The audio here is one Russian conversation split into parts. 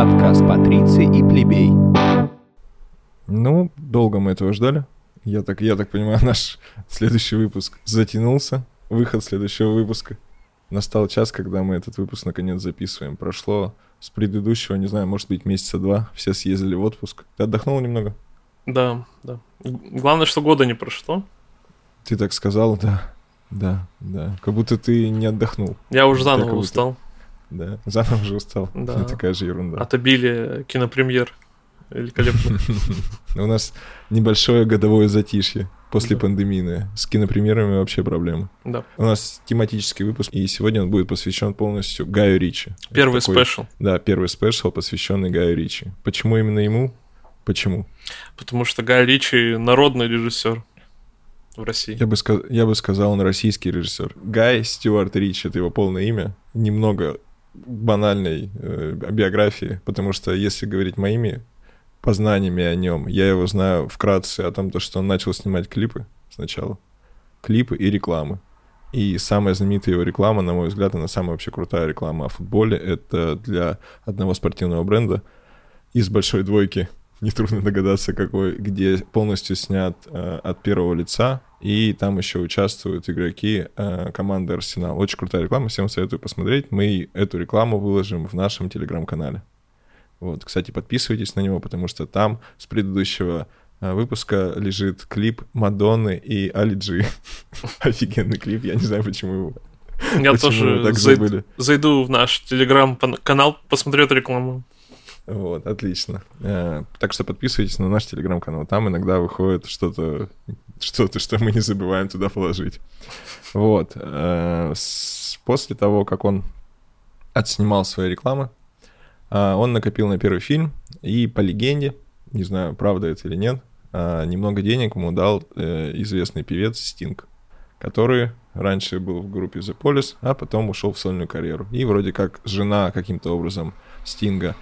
Подкаст Патриции и Плебей. Ну, долго мы этого ждали. Я так, я так понимаю, наш следующий выпуск затянулся. Выход следующего выпуска. Настал час, когда мы этот выпуск наконец записываем. Прошло с предыдущего, не знаю, может быть, месяца два. Все съездили в отпуск. Ты отдохнул немного? Да, да. Главное, что года не прошло. Ты так сказал, да. Да, да. Как будто ты не отдохнул. Я уже заново Как будто. устал Да, заново уже устал. Да. Такая же ерунда. от обилия кинопремьер. Великолепно. У нас небольшое годовое затишье после Да. пандемийное. С кинопремьерами вообще проблемы. Да. У нас тематический выпуск, и сегодня он будет посвящен полностью Гаю Ричи. Первый такой- special. Да, первый special, посвященный Гаю Ричи. Почему именно ему? Почему? Потому что Гай Ричи народный режиссер в России. Я бы, ска- я бы сказал, он российский режиссер. Гай Стюарт Ричи, это его полное имя. Немного банальной э, биографии, потому что если говорить моими познаниями о нем, я его знаю вкратце о том, то, что он начал снимать клипы сначала. Клипы и рекламы. И самая знаменитая его реклама, на мой взгляд, она самая вообще крутая реклама о футболе. Это для одного спортивного бренда из большой двойки. Нетрудно догадаться, какой, где полностью снят э, от первого лица. И там еще участвуют игроки э, команды Арсенал. Очень крутая реклама, всем советую посмотреть. Мы эту рекламу выложим в нашем телеграм-канале. Вот, кстати, подписывайтесь на него, потому что там с предыдущего э, выпуска лежит клип Мадонны и Али Джи. Офигенный клип, я не знаю, почему его. Я почему тоже так зайд- забыли. зайду в наш телеграм-канал, посмотрю эту рекламу. Вот, отлично. Э, Так что подписывайтесь на наш телеграм-канал. Там иногда выходит что-то, что-то, что мы не забываем туда положить. Вот. э, После того, как он отснимал свои рекламы, а, он накопил на первый фильм, и по легенде, не знаю, правда это или нет, немного денег ему дал э, известный певец Стинг, который раньше был в группе The Police, а потом ушел в сольную карьеру. И вроде как жена каким-то образом Стинга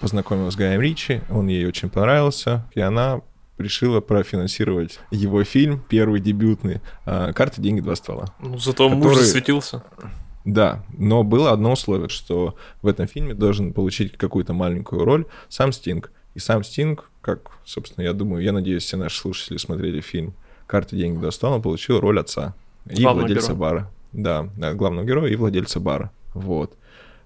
познакомилась с Гаем Ричи, он ей очень понравился, и она решила профинансировать его фильм, первый дебютный, а, «Карты, деньги, два ствола». Ну, зато муж Который- засветился. Да, но было одно условие, что в этом фильме должен получить какую-то маленькую роль сам Стинг. И сам Стинг, как, собственно, я думаю, я надеюсь, все наши слушатели смотрели фильм «Карты, деньги, достал», он получил роль отца и Главного владельца героя. бара. Да, да, главного героя и владельца бара. Вот.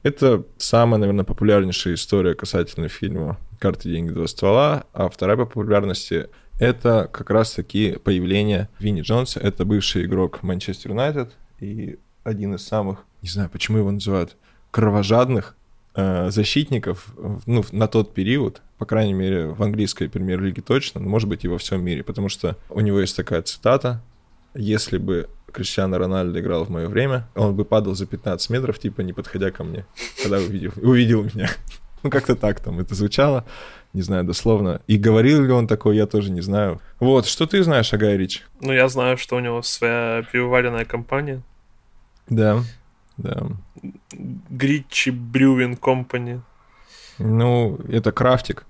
Это самая, наверное, популярнейшая история касательно фильма «Карты, деньги, два ствола», а вторая по популярности — это как раз-таки появление Винни Джонса. Это бывший игрок Манчестер Юнайтед и один из самых, не знаю, почему его называют, кровожадных э, защитников ну, на тот период, по крайней мере, в английской премьер-лиге точно, но, может быть, и во всем мире, потому что у него есть такая цитата «Если бы Криштиано Рональдо играл в мое время, он бы падал за 15 метров, типа, не подходя ко мне, когда увидел, увидел меня». Ну, как-то так там это звучало, не знаю, дословно. И говорил ли он такое, я тоже не знаю. Вот, что ты знаешь о Гай Ричи? Ну, я знаю, что у него своя пивоваренная компания. Да, да. Гричи Брювин Компани. Ну, это крафтик.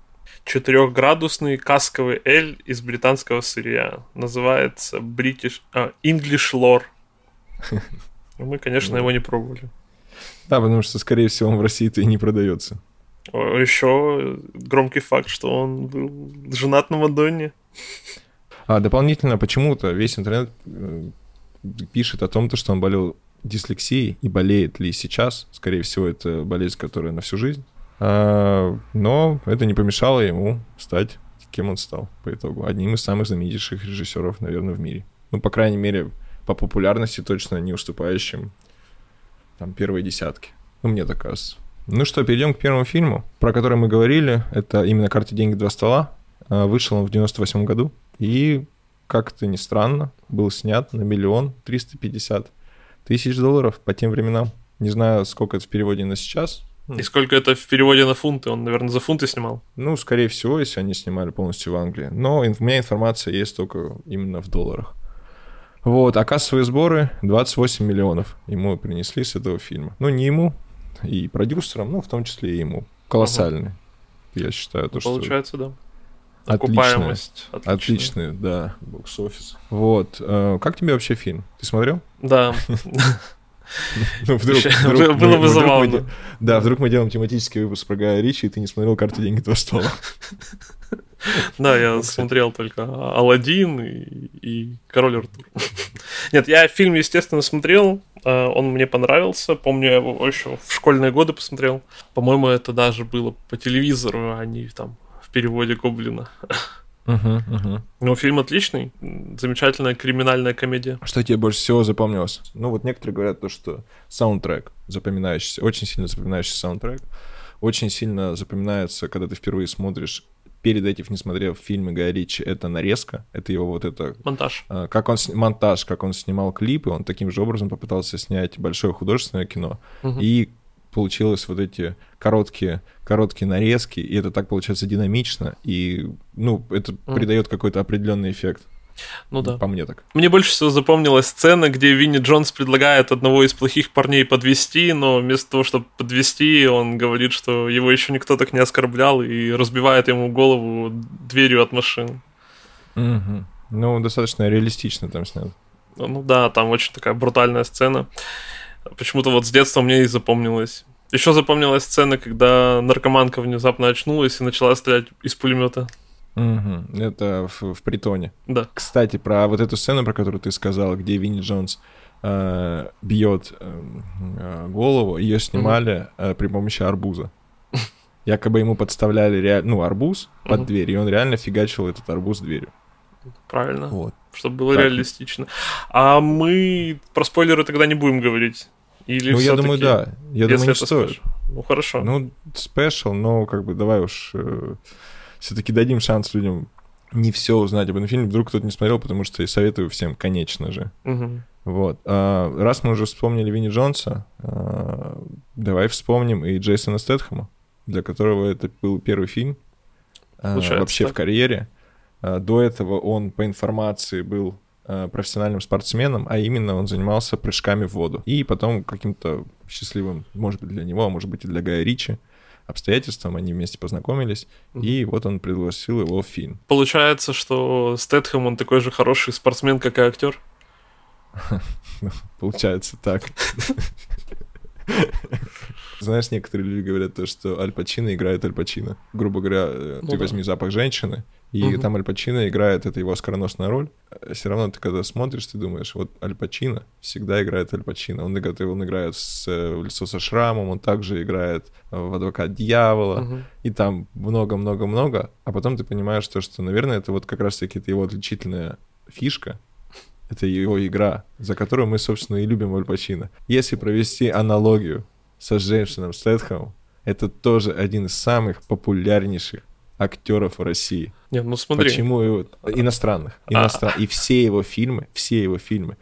Четырехградусный касковый эль из британского сырья. Называется British... а, English Lore. Мы, конечно, его не пробовали. Да, потому что, скорее всего, он в России-то и не продается. Еще громкий факт, что он был женат на Мадонне. А дополнительно почему-то весь интернет э, пишет о том, то, что он болел дислексией и болеет ли сейчас. Скорее всего, это болезнь, которая на всю жизнь. А, но это не помешало ему стать кем он стал по итогу. Одним из самых знаменитейших режиссеров, наверное, в мире. Ну, по крайней мере, по популярности точно не уступающим там первой десятки. Ну, мне так кажется. Ну что, перейдем к первому фильму, про который мы говорили. Это именно «Карты, деньги, два ствола». А, Вышел он в 98 году. И, как это ни странно, был снят на миллион триста пятьдесят тысяч долларов по тем временам. Не знаю, сколько это в переводе на сейчас. И сколько это в переводе на фунты? Он, наверное, за фунты снимал. Ну, скорее всего, если они снимали полностью в Англии. Но у меня информация есть только именно в долларах. Вот, а кассовые сборы 28 миллионов ему принесли с этого фильма. Ну, не ему, и продюсерам, ну, в том числе и ему. Колоссальный. Я считаю, то, что... Получается, да. Отличная. Окупаемость. Отличная. Отличный, да, бокс-офис. Вот. э, Как тебе вообще фильм? Ты смотрел? Да. Ну, вдруг, вдруг было бы забавно. Да, вдруг мы делаем тематический выпуск про Гая Ричи, и ты не смотрел «Карту, деньги, два ствола». Да, я Ну, смотрел только Алладин и, и Король Артур. Нет, я фильм, естественно, смотрел. э, Он мне понравился. Помню, я его еще в школьные годы посмотрел. По-моему, это даже было по телевизору, а не там в переводе Гоблина. Мгм. Но фильм отличный. Замечательная криминальная комедия. Что тебе больше всего запомнилось? Ну, вот некоторые говорят то, что саундтрек запоминающийся, очень сильно запоминающийся саундтрек. Очень сильно запоминается, когда ты впервые смотришь, перед этим не смотрев фильмы Гая Ричи, это нарезка, это его вот это Монтаж. а, как он монтаж, как он снимал клипы, он таким же образом попытался снять большое художественное кино, Мгм. и получилось вот эти короткие, короткие нарезки, и это так получается динамично, и, ну, это Мгм. придает какой-то определенный эффект. Ну да. По мне так. Мне больше всего запомнилась сцена, где Винни Джонс предлагает одного из плохих парней подвести, но вместо того, чтобы подвести, он говорит, что его еще никто так не оскорблял и разбивает ему голову дверью от машины. Мгм. Ну, достаточно реалистично там снят. Ну да, там очень такая брутальная сцена. Почему-то вот с детства мне и запомнилось. Еще запомнилась сцена, когда наркоманка внезапно очнулась и начала стрелять из пулемета. Мгм. Это в, в притоне. Да. Кстати, про вот эту сцену, про которую ты сказал, где Винни Джонс э, бьет э, э, голову, ее снимали э, при помощи арбуза. Якобы ему подставляли реаль... ну, арбуз под Мгм. дверь, и он реально фигачил этот арбуз дверью. Правильно. Вот. Чтобы было Так. реалистично. А мы про спойлеры тогда не будем говорить. Или ну, я думаю, да. Я думаю, не стоит. special? Ну, хорошо. Ну, special, но как бы давай уж все-таки дадим шанс людям не все узнать об этом фильме. Вдруг кто-то не смотрел, потому что я советую всем, конечно же. Мгм. Вот. А, раз мы уже вспомнили Винни Джонса, а, давай вспомним и Джейсона Стэтхэма, для которого это был первый фильм а, вообще в карьере. А, До этого он, по информации, был профессиональным спортсменом, а именно он занимался прыжками в воду. И потом каким-то счастливым, может быть, для него, а может быть, и для Гая Ричи, обстоятельствам они вместе познакомились, Мгм. и вот он пригласил его в фильм. Получается, что Стэтхэм, он такой же хороший спортсмен, как и актер. Получается так. Знаешь, некоторые люди говорят то, что Аль Пачино играет Аль Пачино. Грубо говоря, э, Ну ты да. возьми запах женщины, и Мгм. там Аль Пачино играет, это его оскароносная роль. Все равно ты когда смотришь, ты думаешь, вот Аль Пачино всегда играет Аль Пачино. Он играет, он играет с, э, в лицо со шрамом, он также играет э, в адвокат дьявола, Мгм. и там много-много-много, а потом ты понимаешь то, что, наверное, это вот как раз-таки это его отличительная фишка, это его игра, за которую мы, собственно, и любим Аль Пачино. Если провести аналогию со Джеймсоном Стэтхэмом, это тоже один из самых популярнейших актеров в России. Не, ну смотри. Почему его... Иностранных. А. иностран- И все его фильмы, все его фильмы,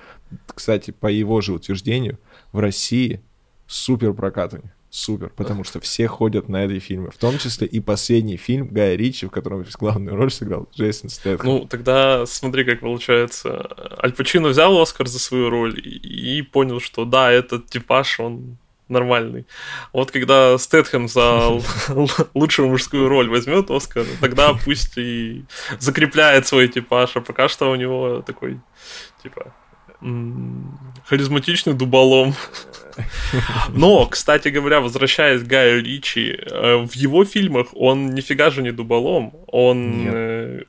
кстати, по его же утверждению, в России супер прокатывание. Супер, потому что все ходят на эти фильмы. В том числе и последний фильм Гая Ричи, в котором главную роль сыграл Джейсон Стэтхэм. Ну, тогда смотри, как получается. Аль Пачино взял Оскар за свою роль и понял, что да, этот типаж, он нормальный. Вот когда Стэтхэм за лучшую мужскую роль возьмет Оскар, тогда пусть и закрепляет свой типаж, а пока что у него такой, типа, харизматичный дуболом. Но, кстати говоря, возвращаясь к Гаю Ричи, э, в его фильмах он нифига же не дуболом, он Нет. э,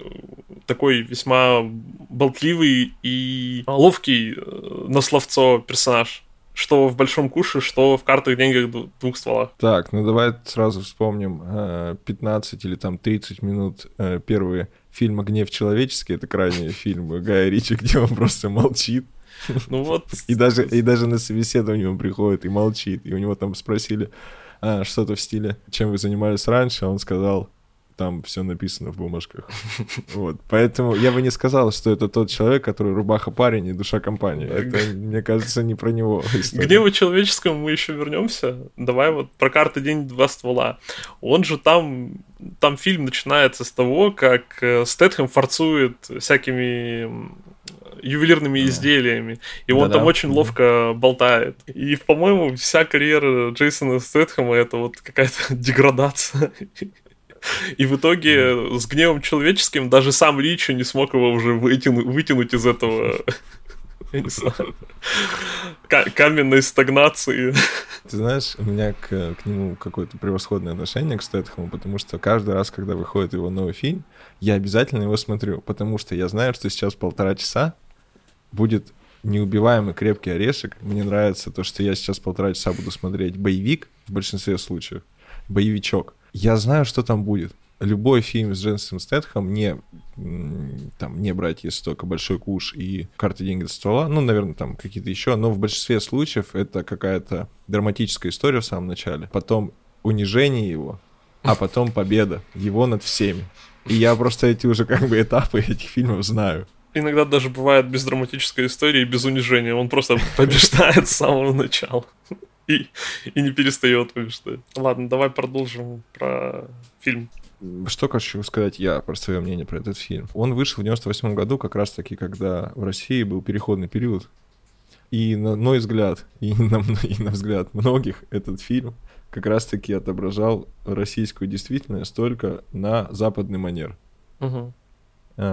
такой весьма болтливый и ловкий э, на словцо персонаж. Что в большом куше, что в картах деньгах двух стволах. Так, ну давай сразу вспомним э, 15 или там 30 минут э, первые фильма «Гнев человеческий». Это крайние фильмы Гая Ричи, где он просто молчит. Ну вот. И даже, и даже на собеседование он приходит и молчит. И у него там спросили а, что-то в стиле, чем вы занимались раньше, а он сказал, там все написано в бумажках. Вот. Поэтому я бы не сказал, что это тот человек, который рубаха парень и душа компании. Это, мне кажется, не про него К история. гневу человеческому мы еще вернемся. Давай вот про карты день два ствола. Он же там, там фильм начинается с того, как э, Стэтхэм форцует всякими ювелирными изделиями. И он Да-да. там очень Мгм. ловко болтает. И, по-моему, вся карьера Джейсона Стэтхэма это вот какая-то деградация. И в итоге с гневом человеческим даже сам Ричи не смог его уже вытяну- вытянуть из этого я не знаю, каменной стагнации. Ты знаешь, у меня к, к нему какое-то превосходное отношение к Стэтхэму, потому что каждый раз, когда выходит его новый фильм, я обязательно его смотрю, потому что я знаю, что сейчас полтора часа будет неубиваемый крепкий орешек. Мне нравится то, что я сейчас полтора часа буду смотреть боевик в большинстве случаев, боевичок. Я знаю, что там будет любой фильм с Дженсом Стэтхэм, не, там, не брать, если только «Большой куш» и «Карты, деньги до ствола», ну, наверное, там какие-то еще, но в большинстве случаев это какая-то драматическая история в самом начале, потом унижение его, а потом победа его над всеми. И я просто эти уже как бы этапы этих фильмов знаю. Иногда даже бывает без драматической истории, без унижения. Он просто побеждает с самого начала. И, и не перестает побеждать. Ладно, давай продолжим про фильм. Что хочу сказать я про свое мнение про этот фильм. Он вышел в 98 году, как раз-таки, когда в России был переходный период. И на мой взгляд, и на, и на взгляд многих, этот фильм как раз-таки отображал российскую действительность только на западный манер. Угу.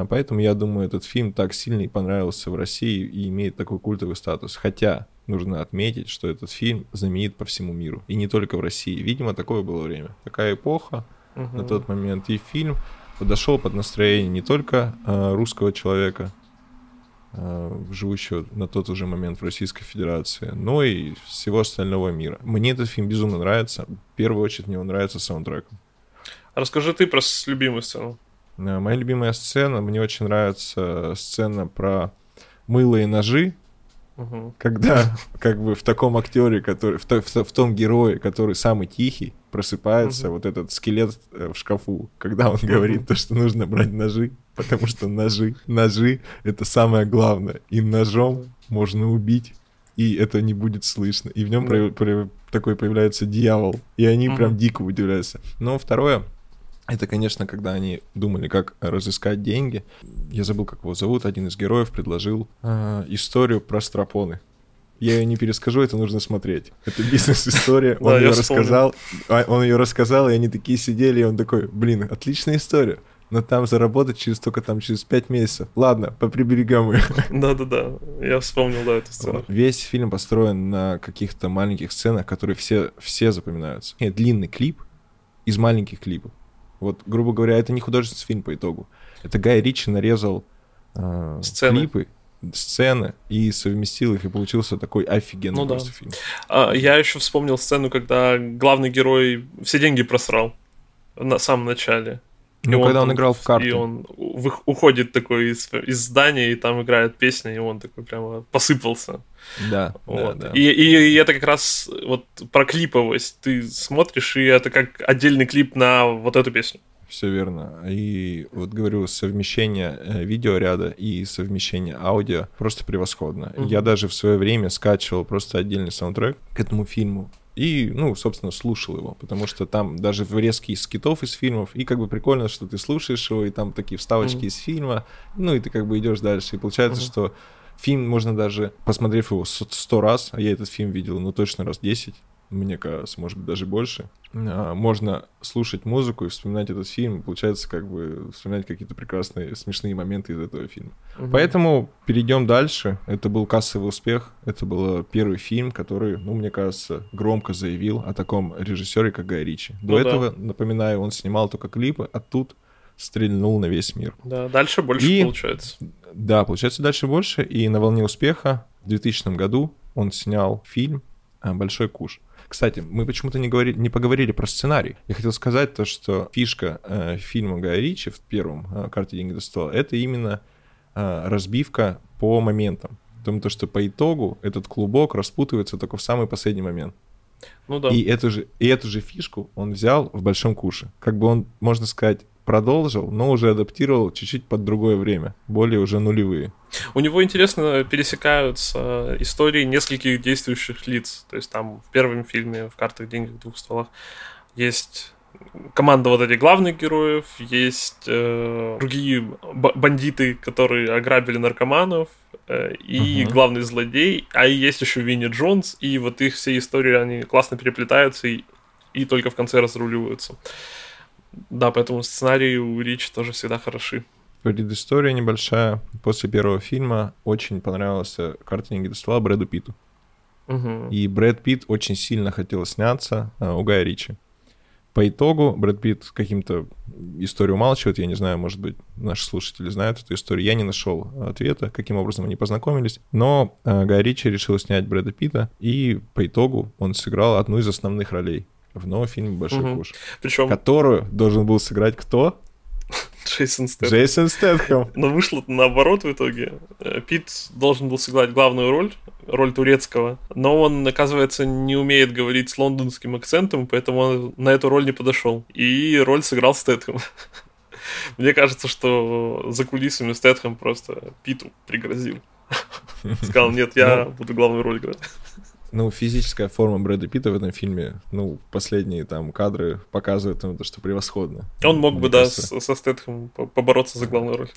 Поэтому я думаю, этот фильм так сильно и понравился в России и имеет такой культовый статус. Хотя нужно отметить, что этот фильм знаменит по всему миру. И не только в России. Видимо, такое было время. Такая эпоха угу. на тот момент. И фильм подошел под настроение не только э, русского человека, э, живущего на тот уже момент в Российской Федерации, но и всего остального мира. Мне этот фильм безумно нравится. В первую очередь мне он нравится саундтреком. Расскажи ты про любимую сцену. Э, моя любимая сцена, мне очень нравится сцена про мыло и ножи, Угу. Когда как бы в таком актере, который в, то, в, в том герое, который самый тихий, просыпается угу. вот этот скелет э, в шкафу, когда он говорит то, что нужно брать ножи, потому что ножи, ножи это самое главное, и ножом можно убить, и это не будет слышно, и в нем про, про, такой появляется дьявол, и они угу. прям дико удивляются. Но второе, это, конечно, когда они думали, как разыскать деньги. Я забыл, как его зовут. Один из героев предложил э, историю про стропоны. Я ее не перескажу, это нужно смотреть. Это бизнес-история. Он ее рассказал. А, он ее рассказал, и они такие сидели, и он такой, блин, отличная история. Но там заработать через только там через пять месяцев. Ладно, поприберегам ее. Да-да-да, я вспомнил, да, эту сцену. Весь фильм построен на каких-то маленьких сценах, которые все, все запоминаются. Нет, длинный клип из маленьких клипов. Вот, грубо говоря, это не художественный фильм по итогу. Это Гай Ричи нарезал э, сцены. клипы, сцены и совместил их, и получился такой офигенный ну, да. фильм. А, я еще вспомнил сцену, когда главный герой все деньги просрал на самом начале. Ну, когда он, он играл в карты. И он уходит такой из, из здания, и там играет песня, и он такой прямо посыпался. Да, вот. да, да. И, и, и это как раз вот про клиповость. Ты смотришь, и это как отдельный клип на вот эту песню. Все верно. И вот говорю, совмещение э, видеоряда и совмещение аудио просто превосходно. Mm-hmm. Я даже в свое время скачивал просто отдельный саундтрек к этому фильму. И, ну, собственно, слушал его, потому что там даже врезки из скитов из фильмов, и как бы прикольно, что ты слушаешь его, и там такие вставочки mm-hmm. из фильма, ну, и ты как бы идешь дальше. И получается, mm-hmm. что Фильм можно даже, посмотрев его сто раз, а я этот фильм видел, ну, точно раз десять, мне кажется, может быть, даже больше. А, можно слушать музыку и вспоминать этот фильм. Получается, как бы вспоминать какие-то прекрасные, смешные моменты из этого фильма. Угу. Поэтому перейдем дальше. Это был кассовый успех. Это был первый фильм, который, ну, мне кажется, громко заявил о таком режиссере, как Гай Ричи. До ну, этого, да. напоминаю, он снимал только клипы, а тут стрельнул на весь мир. Да, дальше больше и, получается. Да, получается дальше больше. И на волне успеха в 2000 году он снял фильм э, «Большой куш». Кстати, мы почему-то не, говорили, не поговорили про сценарий. Я хотел сказать то, что фишка э, фильма Гая Ричи в первом э, «Карте деньги до стола» — это именно э, разбивка по моментам. Потому то, что по итогу этот клубок распутывается только в самый последний момент. Ну да. И эту же, и эту же фишку он взял в «Большом куше». Как бы он, можно сказать, продолжил, но уже адаптировал чуть-чуть под другое время, более уже нулевые. У него интересно пересекаются истории нескольких действующих лиц. То есть там в первом фильме, в «Картах, деньгах, двух стволах» есть команда вот этих главных героев, есть э, другие бандиты, которые ограбили наркоманов, э, и uh-huh. главный злодей, а есть еще Винни Джонс, и вот их все истории, они классно переплетаются и, и только в конце разруливаются. Да, поэтому сценарии у Ричи тоже всегда хороши. Предыстория небольшая. После первого фильма очень понравился «Карта деньги доставала» Брэду Питту. Мгм. И Брэд Питт очень сильно хотел сняться а, у Гая Ричи. По итогу Брэд Питт каким-то историю умалчивает, я не знаю, может быть, наши слушатели знают эту историю. Я не нашел ответа, каким образом они познакомились. Но а, Гай Ричи решил снять Брэда Питта, и по итогу он сыграл одну из основных ролей в новом фильме «Большой Мгм. куш», Причем которую должен был сыграть кто? Джейсон Стэт. Джейсон Стэтхэм. Но вышло наоборот в итоге. Э, Пит должен был сыграть главную роль, роль турецкого, но он, оказывается, не умеет говорить с лондонским акцентом, поэтому он на эту роль не подошел. И роль сыграл Стэтхэм. Мне кажется, что за кулисами Стэтхэм просто Питу пригрозил. Сказал, нет, я буду главную роль играть. Ну, физическая форма Брэда Питта в этом фильме, ну, последние там кадры показывают ему то, что превосходно. Он мог Мне бы, да, кажется. с- со Стэтхэмом по- побороться за главную роль.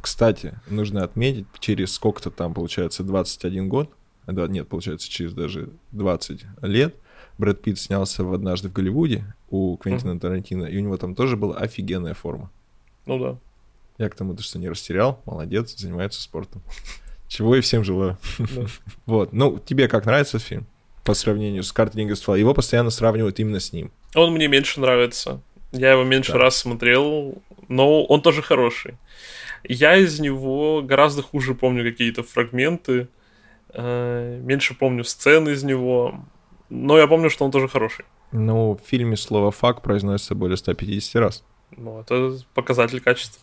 Кстати, нужно отметить, через сколько-то там, получается, 21 год, да, нет, получается, через даже 20 лет, Брэд Питт снялся в «Однажды в Голливуде» у Квентина Тарантино, и у него там тоже была офигенная форма. Ну да. Я к тому, то, что не растерял, молодец, занимается спортом. Чего и всем желаю. Да. Вот, ну, тебе как нравится фильм? По сравнению с «Картой деньги ствола». Его постоянно сравнивают именно с ним. Он мне меньше нравится. Я его меньше Да. раз смотрел, но он тоже хороший. Я из него гораздо хуже помню какие-то фрагменты, э, меньше помню сцены из него, но я помню, что он тоже хороший. Ну, в фильме слово «фак» произносится более 150 раз. Ну, это показатель качества.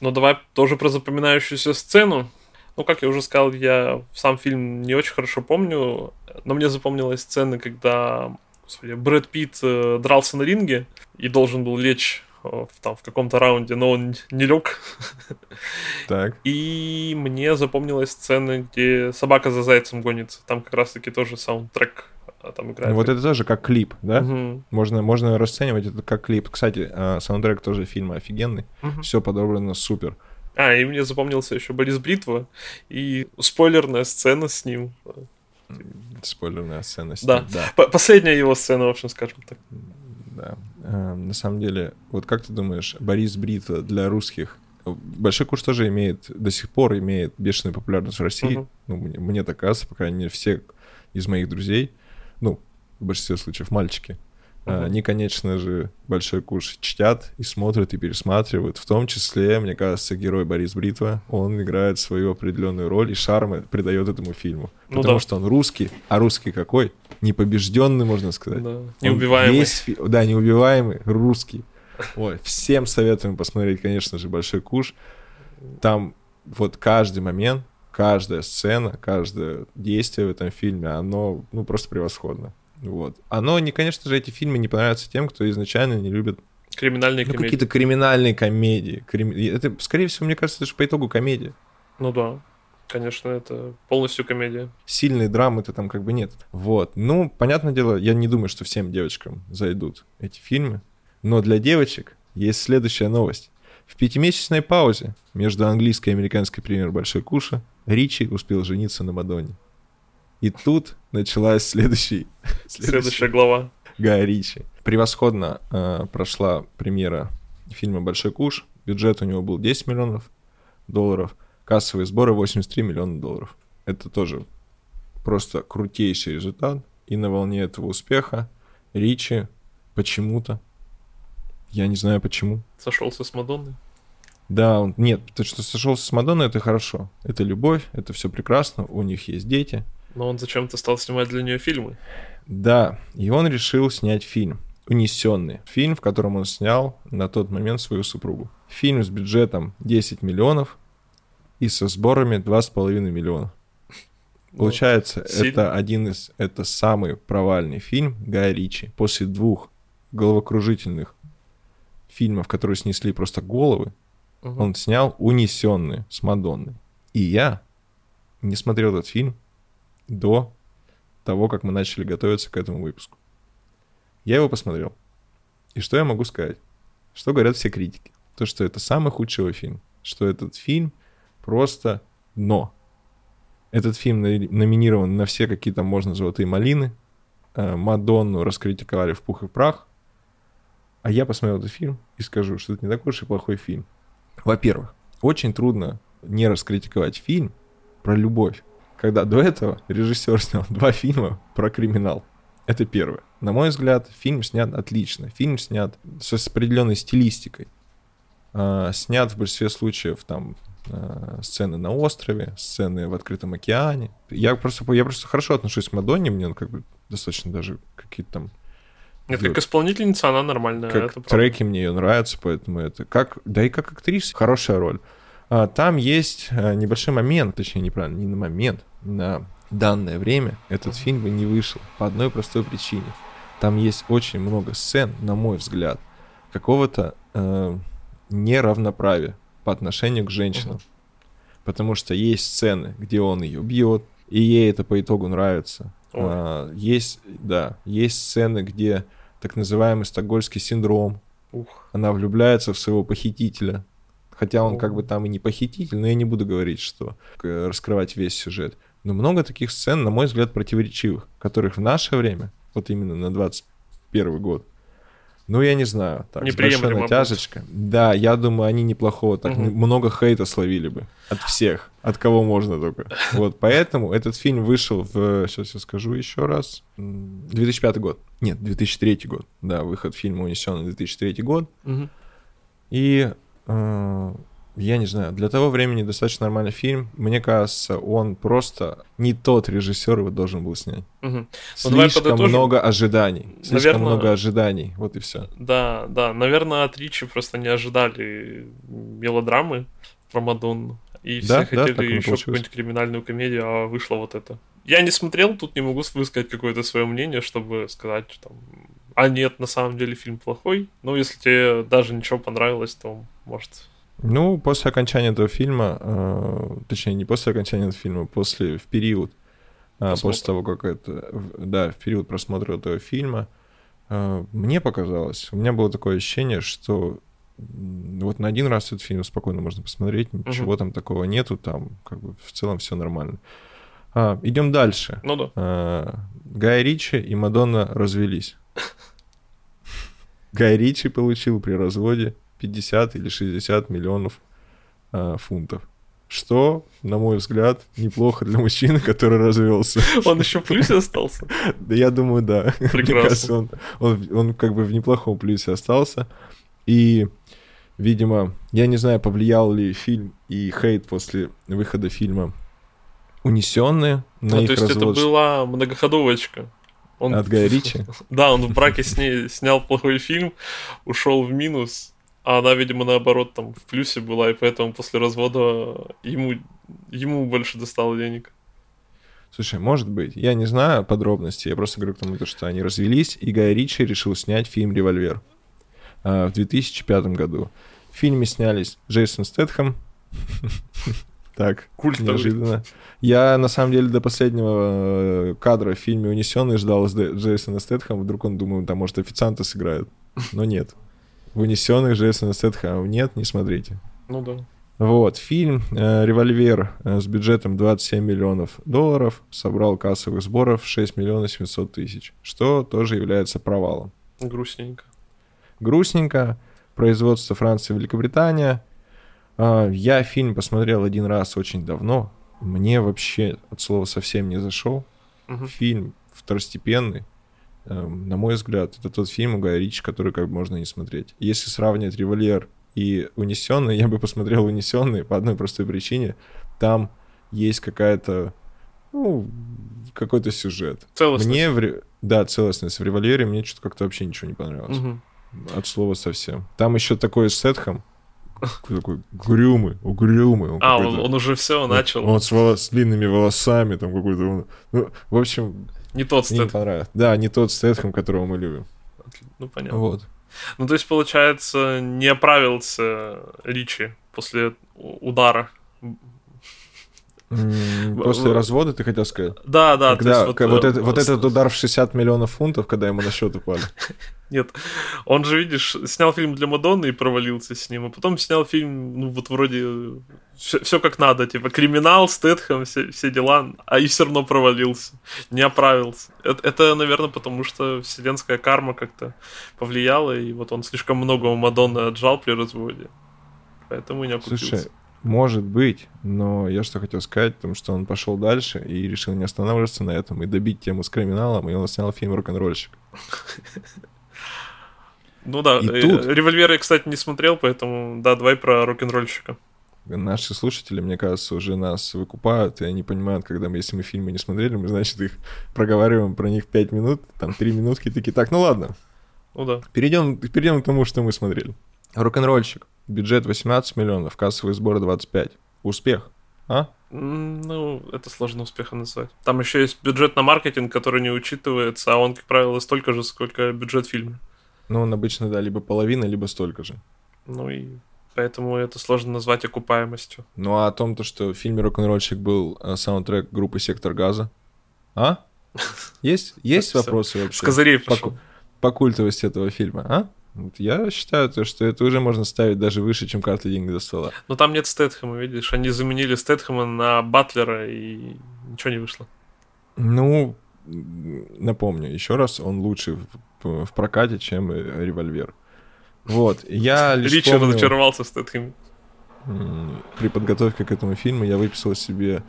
Ну, давай тоже про запоминающуюся сцену. Ну, как я уже сказал, я сам фильм не очень хорошо помню, но мне запомнилась сцена, когда господи, Брэд Питт э, дрался на ринге и должен был лечь э, в, там, в каком-то раунде, но он не лег. Так. И мне запомнилась сцена, где собака за зайцем гонится. Там как раз-таки тоже саундтрек а, там играет. Ну, вот это тоже как клип, да? Мгм. Можно, можно расценивать это как клип. Кстати, саундтрек тоже фильма офигенный. Мгм. Все подобрано супер. А, и мне запомнился еще Борис Бритва и спойлерная сцена с ним. Спойлерная сцена. с Да. ним, да. П- Последняя его сцена, в общем, скажем так. да. А, на самом деле, вот как ты думаешь, Борис Бритва для русских Большой куш тоже имеет, до сих пор имеет бешеную популярность в России. Мгм. Ну, мне, мне так кажется, по крайней мере, все из моих друзей, ну, в большинстве случаев мальчики, Мгм. они, конечно же, Большой куш чтят и смотрят и пересматривают. В том числе, мне кажется, герой Борис Бритва, он играет свою определенную роль и шармы придает этому фильму. Ну Потому да. что он русский, а русский какой? Непобежденный, можно сказать. Да. Он Неубиваемый. весь да, неубиваемый, русский. Ой, всем советуем посмотреть, конечно же, «Большой куш». Там вот каждый момент, каждая сцена, каждое действие в этом фильме, оно, ну, просто превосходно. Вот. Оно, не, конечно же, эти фильмы не понравятся тем, кто изначально не любит Криминальные ну, комедии. какие-то криминальные комедии. Крим- Это, скорее всего, мне кажется, это же по итогу комедия. Ну да. Конечно, это полностью комедия. Сильной драмы-то там как бы нет. Вот. Ну, понятное дело, я не думаю, что всем девочкам зайдут эти фильмы. Но для девочек есть следующая новость. В пятимесячной паузе между английской и американской премьер «Большой Куша» Ричи успел жениться на Мадонне. И тут началась следующий, Следующая глава. Гая Ричи. Превосходно э, прошла премьера фильма «Большой куш». Бюджет у него был 10 миллионов долларов. Кассовые сборы 83 миллиона долларов. Это тоже просто крутейший результат. И на волне этого успеха Ричи почему-то, я не знаю почему, Сошелся с Мадонной. да, он, нет, то, что сошелся с Мадонной, это хорошо. Это любовь, это все прекрасно, у них есть дети. Но он зачем-то стал снимать для нее фильмы. Да, и он решил снять фильм «Унесенный». Фильм, в котором он снял на тот момент свою супругу. Фильм с бюджетом 10 миллионов и со сборами 2,5 миллиона. Получается, сильно. это один из... Это самый провальный фильм Гая Ричи. После двух головокружительных фильмов, которые снесли просто головы, Мгм. он снял «Унесенные» с Мадонной. И я не смотрел этот фильм до того, как мы начали готовиться к этому выпуску. Я его посмотрел. И что я могу сказать? Что говорят все критики? То, что это самый худший фильм. Что этот фильм просто дно. Этот фильм номинирован на все какие там можно золотые малины. Э, Мадонну раскритиковали в пух и прах. А я посмотрел этот фильм и скажу, что это не такой уж и плохой фильм. Во-первых, очень трудно не раскритиковать фильм про любовь, когда до этого режиссер снял два фильма про криминал. Это первое. На мой взгляд, фильм снят отлично. Фильм снят с определенной стилистикой. А, снят в большинстве случаев там а, сцены на острове, сцены в открытом океане. Я просто, я просто хорошо отношусь к Мадонне, мне он как бы достаточно даже какие-то там нет, как исполнительница она нормальная. Как треки мне ее нравятся, поэтому это как, да и как актриса хорошая роль. А, там есть а, небольшой момент, точнее неправильно, не на момент, на данное время этот фильм бы не вышел по одной простой причине. Там есть очень много сцен, на мой взгляд, какого-то э, неравноправия по отношению к женщинам. Потому что есть сцены, где он ее бьет, и ей это по итогу нравится. А, есть, да, есть сцены, где так называемый стокгольский синдром. Ух. Она влюбляется в своего похитителя. Хотя он как бы там и не похититель, но я не буду говорить, что раскрывать весь сюжет. Но много таких сцен, на мой взгляд, противоречивых, которых в наше время, вот именно на 21 год, ну, я не знаю. Так, большая натяжечка. Будет. Да, я думаю, они неплохого. Так угу. много хейта словили бы. От всех. От кого можно только. Вот, поэтому этот фильм вышел в... Сейчас я скажу еще раз. 2005 год. Нет, 2003 год. Да, выход фильма «Унесенный» 2003 год. Угу. И э, я не знаю, для того времени достаточно нормальный фильм. Мне кажется, он просто не тот режиссер его должен был снять. Угу. Слишком много ожиданий. Слишком Наверное... много ожиданий. Вот и все. Да, да. Наверное, от Ричи просто не ожидали мелодрамы про Мадонну. И все да, хотели еще какую-нибудь криминальную комедию, а вышло вот это. Я не смотрел, тут не могу высказать какое-то свое мнение, чтобы сказать, что там, а нет, на самом деле фильм плохой. Но если тебе даже ничего понравилось, то может ну, после окончания этого фильма, э, точнее, не после окончания этого фильма, после, в период, э, после того, как это, да, в период просмотра этого фильма, э, мне показалось, у меня было такое ощущение, что вот на один раз этот фильм спокойно можно посмотреть, ничего угу. там такого нету, там как бы в целом все нормально. А, идем дальше. Ну да. А, Гай Ричи и Мадонна развелись. Гай Ричи получил при разводе 50 или 60 миллионов э, фунтов. Что, на мой взгляд, неплохо для мужчины, который развелся. Он еще в плюсе остался? Да я думаю, да. Прекрасно. он, он, он как бы в неплохом плюсе остался. И, видимо, я не знаю, повлиял ли фильм и хейт после выхода фильма «Унесенные» на а, их то есть это была многоходовочка? Он... От Гая Ричи? Да, он в браке с ней снял плохой фильм, ушел в минус, а она, видимо, наоборот, там в плюсе была, и поэтому после развода ему, ему больше достало денег. Слушай, может быть. Я не знаю подробностей. Я просто говорю к тому, что они развелись, и Гай Ричи решил снять фильм «Револьвер» а, в 2005 году. В фильме снялись Джейсон Стэтхэм. Так, неожиданно. Я, на самом деле, до последнего э, кадра в фильме «Унесенный» ждал Джейсона Стэтхэма. Вдруг он думал, там, может, официанта сыграет. Но нет в унесенных Джейсона Стэтхэма нет, не смотрите. Ну да. Вот, фильм э, «Револьвер» э, с бюджетом 27 миллионов долларов собрал кассовых сборов 6 миллионов 700 тысяч, что тоже является провалом. Грустненько. Грустненько. Производство Франция и Великобритания. Э, я фильм посмотрел один раз очень давно. Мне вообще от слова совсем не зашел. Угу. Фильм второстепенный. Эм, на мой взгляд, это тот фильм у Гая Ричи, который как бы можно не смотреть. Если сравнивать «Револьвер» и «Унесенный», я бы посмотрел «Унесенный» по одной простой причине. Там есть какая-то, ну, какой-то сюжет. Целостность. Мне в... Да, целостность. В «Револьвере» мне что-то как-то вообще ничего не понравилось. Угу. От слова совсем. Там еще такой сетхам, такой угрюмый, угрюмый. Он а, он, он уже все начал. Он с, волос, с длинными волосами, там какой-то... Ну, в общем, не тот Стэтхэм. Да, не тот Стэтхэм, которого мы любим. Ну, понятно. Вот. Ну, то есть, получается, не оправился Ричи после удара. После развода, ты хотел сказать? Да, да. Когда, вот, вот, это, вот этот удар в 60 миллионов фунтов, когда ему на счет упали. Нет, он же, видишь, снял фильм для Мадонны и провалился с ним, а потом снял фильм, ну вот вроде все, все как надо, типа криминал, Стэтхэм, все, все дела, а и все равно провалился, не оправился. Это, это, наверное, потому что вселенская карма как-то повлияла, и вот он слишком много у Мадонны отжал при разводе, поэтому не окупился. Слушай, Может быть, но я что хотел сказать, потому что он пошел дальше и решил не останавливаться на этом и добить тему с криминалом, и он снял фильм «Рок-н-ролльщик». Ну да, И э, тут- «Револьвер» я, кстати, не смотрел, поэтому, да, давай про рок-н-ролльщика. Наши слушатели, мне кажется, уже нас выкупают, и они понимают, когда мы, если мы фильмы не смотрели, мы, значит, их проговариваем про них 5 минут, там 3 минутки, такие, так, ну ладно, Ну да. перейдем, перейдем к тому, что мы смотрели. Рок-н-ролльщик. Бюджет 18 миллионов, кассовые сборы 25. Успех. А? Ну, это сложно успехом назвать. Там еще есть бюджет на маркетинг, который не учитывается, а он, как правило, столько же, сколько бюджет фильма. Ну, он обычно, да, либо половина, либо столько же. Ну и поэтому это сложно назвать окупаемостью. Ну, а о том, то, что в фильме «Рок-н-ролльщик» был э, саундтрек группы «Сектор газа». А? Есть? Есть вопросы вообще? С козырей пошел. по культовости этого фильма, а? Я считаю, то, что это уже можно ставить даже выше, чем карты деньги до стола. Но там нет Стэтхэма, видишь? Они заменили Стэтхэма на Батлера, и ничего не вышло. Ну, напомню, еще раз, он лучше в, в прокате, чем э, револьвер. Вот, я лишь Ричард помню, разочаровался в Стэтхэме. при подготовке к этому фильму я выписал себе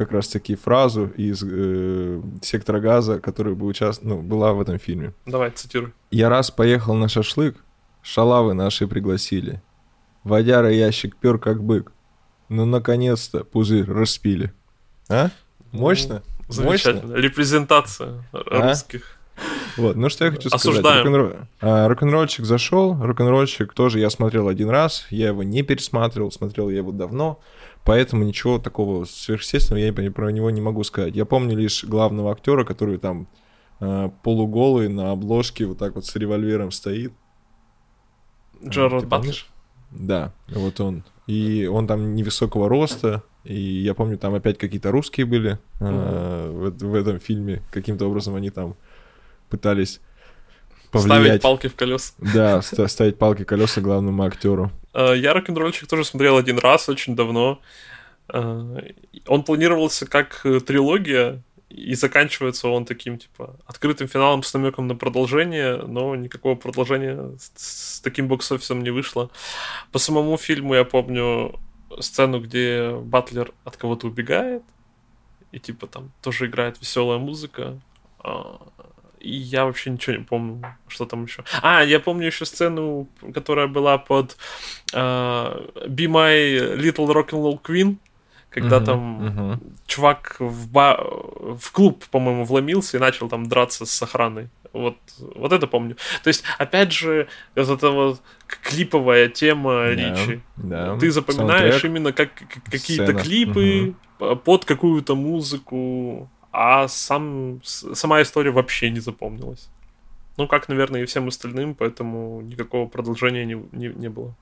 как раз-таки фразу из э, «Сектора газа», которая бы участ... ну, была в этом фильме. Давай, цитируй. Я раз поехал на шашлык, шалавы наши пригласили. Водяра ящик пер как бык. Ну, наконец-то пузырь распили. А? Мощно? Ну, Замечательно. Репрезентация русских. Вот, ну что я хочу сказать. Осуждаем. А, Рок-н-ролльщик зашел, рок-н-ролльщик тоже я смотрел один раз, я его не пересматривал, смотрел я его давно, поэтому ничего такого сверхъестественного я про него не могу сказать. Я помню лишь главного актера, который там а, полуголый на обложке вот так вот с револьвером стоит. Джерард Ты Батлер. Да, вот он. И он там невысокого роста, и я помню, там опять какие-то русские были а, в, в этом фильме. Каким-то образом они там пытались Ставить повлиять. палки в колеса. Да, ста- ставить палки колеса главному актеру. Э, Я рок-н-ролльщик тоже смотрел один раз, очень давно. Э, Он планировался как э, трилогия, и заканчивается он таким, типа, открытым финалом с намеком на продолжение, но никакого продолжения с, с таким бокс-офисом не вышло. По самому фильму я помню сцену, где Батлер от кого-то убегает, и типа там тоже играет веселая музыка. И я вообще ничего не помню, что там еще. А, я помню еще сцену, которая была под а, Be My Little Rock'n'Roll Queen, когда Мгм, там мгм. чувак в, ба- в клуб, по-моему, вломился и начал там драться с охраной. Вот, вот это помню. То есть, опять же, вот эта вот клиповая тема Да, Ричи. да. Ты запоминаешь Саундтрек. именно как, как- какие-то клипы п- под какую-то музыку, а сам, сама история вообще не запомнилась. Ну, как, наверное, и всем остальным, поэтому никакого продолжения не, не, не было.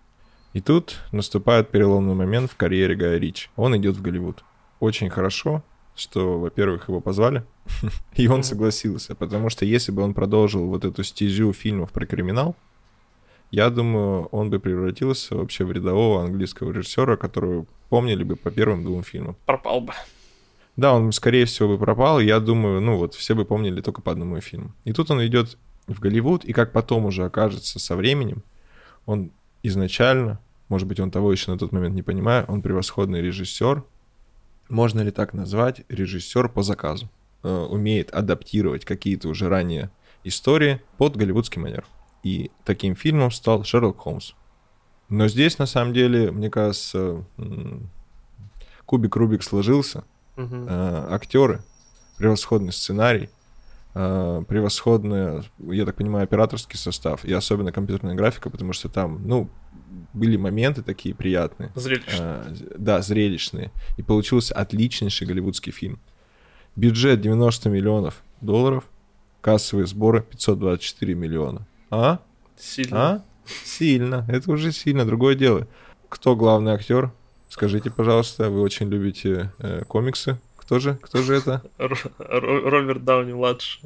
И тут наступает переломный момент в карьере Гая Ричи. Он идет в Голливуд. Очень хорошо, что, во-первых, его позвали, и он согласился, потому что если бы он продолжил вот эту стезю фильмов про криминал, я думаю, он бы превратился вообще в рядового английского режиссера, которого помнили бы по первым двум фильмам. Пропал бы. Да, он, скорее всего, бы пропал, и я думаю, ну вот, все бы помнили только по одному фильму. И тут он идет в Голливуд, и как потом уже окажется со временем, он изначально, может быть, он того еще на тот момент не понимает, он превосходный режиссер. Можно ли так назвать? Режиссер по заказу. Э, умеет адаптировать какие-то уже ранее истории под голливудский манер. И таким фильмом стал Шерлок Холмс. Но здесь, на самом деле, мне кажется, кубик Рубик сложился, Мгм. э, актеры, превосходный сценарий, э, превосходный, я так понимаю, операторский состав и особенно компьютерная графика, потому что там, ну, были моменты такие приятные, Зрелище. э, да, зрелищные, и получился отличнейший голливудский фильм. Бюджет 90 миллионов долларов, кассовые сборы 524 миллиона. А? Сильно. А? Сильно. Это уже сильно. Другое дело. Кто главный актер? Скажите, пожалуйста, вы очень любите э, комиксы. Кто же? Кто же это? Роберт Дауни младший.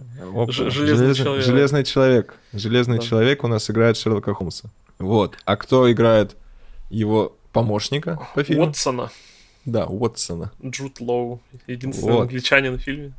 Железный человек. Железный человек. Железный Да. человек у нас играет Шерлока Холмса. Вот. А кто играет его помощника по фильму? Уотсона. Да, Уотсона. Джуд Лоу. Единственный Вот. англичанин в фильме.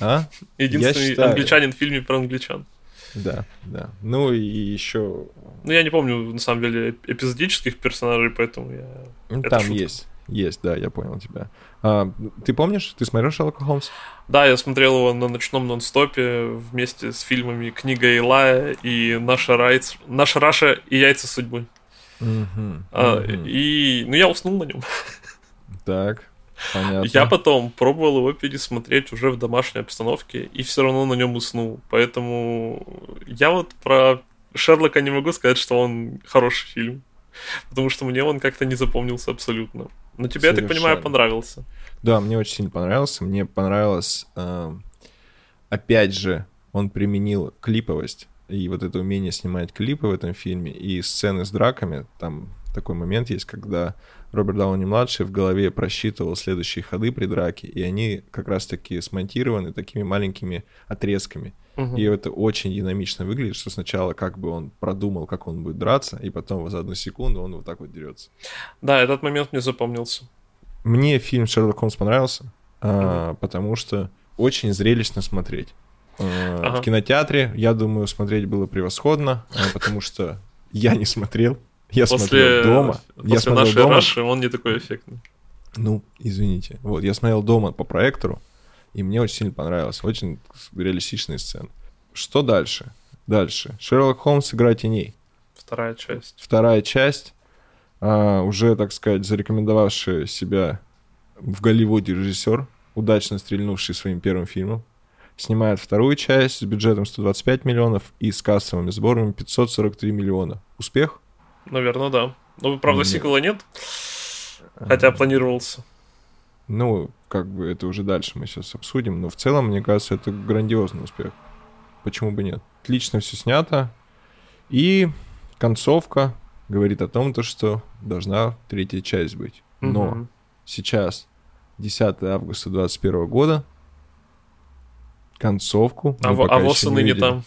А? Единственный считаю. англичанин в фильме про англичан. Да, да. Ну и еще... Ну, я не помню, на самом деле, эп- эпизодических персонажей, поэтому я... ну, Это Там шутка. есть. есть, да, я понял тебя. А, ты помнишь, ты смотрел Шерлока Холмса? Да, я смотрел его на ночном нон-стопе вместе с фильмами «Книга Илая» и «Наша, Райц... Наша Раша и яйца судьбы». Угу, А, угу. И, ну, я уснул на нем. Так, понятно. Я потом пробовал его пересмотреть уже в домашней обстановке и все равно на нем уснул. Поэтому я вот про Шерлока не могу сказать, что он хороший фильм. Потому что мне он как-то не запомнился абсолютно. Но тебе, я так понимаю, Совершенно. понравился. Да, мне очень сильно понравился. Мне понравилось, э, опять же, он применил клиповость и вот это умение снимать клипы в этом фильме и сцены с драками. Там такой момент есть, когда Роберт Дауни-младший в голове просчитывал следующие ходы при драке, и они как раз-таки смонтированы такими маленькими отрезками. Мгм. И это очень динамично выглядит, что сначала как бы он продумал, как он будет драться, и потом за одну секунду он вот так вот дерется. Да, этот момент мне запомнился. Мне фильм Шерлок Холмс понравился, а, потому что очень зрелищно смотреть. А, Ага. В кинотеатре, я думаю, смотреть было превосходно, а, потому что я не смотрел. Я После, смотрел дома. после я смотрел нашей дома. Раши он не такой эффектный. Ну, извините. Вот, я смотрел дома по проектору, и мне очень сильно понравилось. Очень реалистичные сцены. Что дальше? Дальше. Шерлок Холмс «Игра теней». Вторая часть. Вторая часть, а, уже, так сказать, зарекомендовавший себя в Голливуде режиссер, удачно стрельнувший своим первым фильмом, снимает вторую часть с бюджетом 125 миллионов и с кассовыми сборами 543 миллиона. Успех? Наверное, да. Ну, правда, Нет. сиквела нет. Хотя планировался. Ну, как бы это уже дальше мы сейчас обсудим, но в целом, мне кажется, это грандиозный успех. Почему бы нет? Отлично все снято. И концовка говорит о том, то, что должна третья часть быть. Но Мгм. сейчас 10 августа 2021 года концовку. А, а Воссоны не видели. там.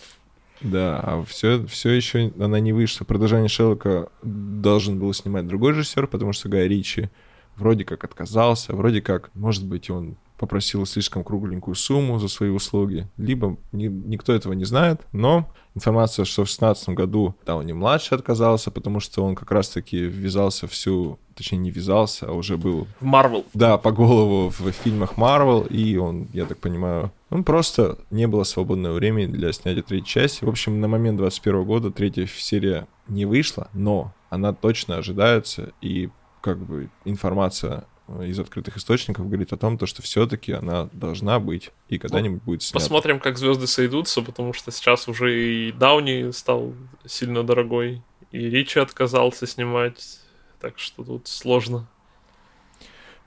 Да, а все, все еще она не вышла. Продолжение Шерлока должен был снимать другой режиссер, потому что Гай Ричи вроде как отказался, вроде как, может быть, он попросил слишком кругленькую сумму за свои услуги, либо ни- никто этого не знает, но информация, что в 2016 году Дауни младший отказался, потому что он как раз-таки ввязался всю, точнее не ввязался, а уже был В Марвел. да, по голову в фильмах Марвел, и он, я так понимаю, ну, просто не было свободного времени для снятия третьей части. В общем, на момент 21 года третья серия не вышла, но она точно ожидается, и как бы информация э, из открытых источников говорит о том, то, что все-таки она должна быть и когда-нибудь будет снята. Посмотрим, как звезды сойдутся, потому что сейчас уже и Дауни стал сильно дорогой, и Ричи отказался снимать, так что тут сложно.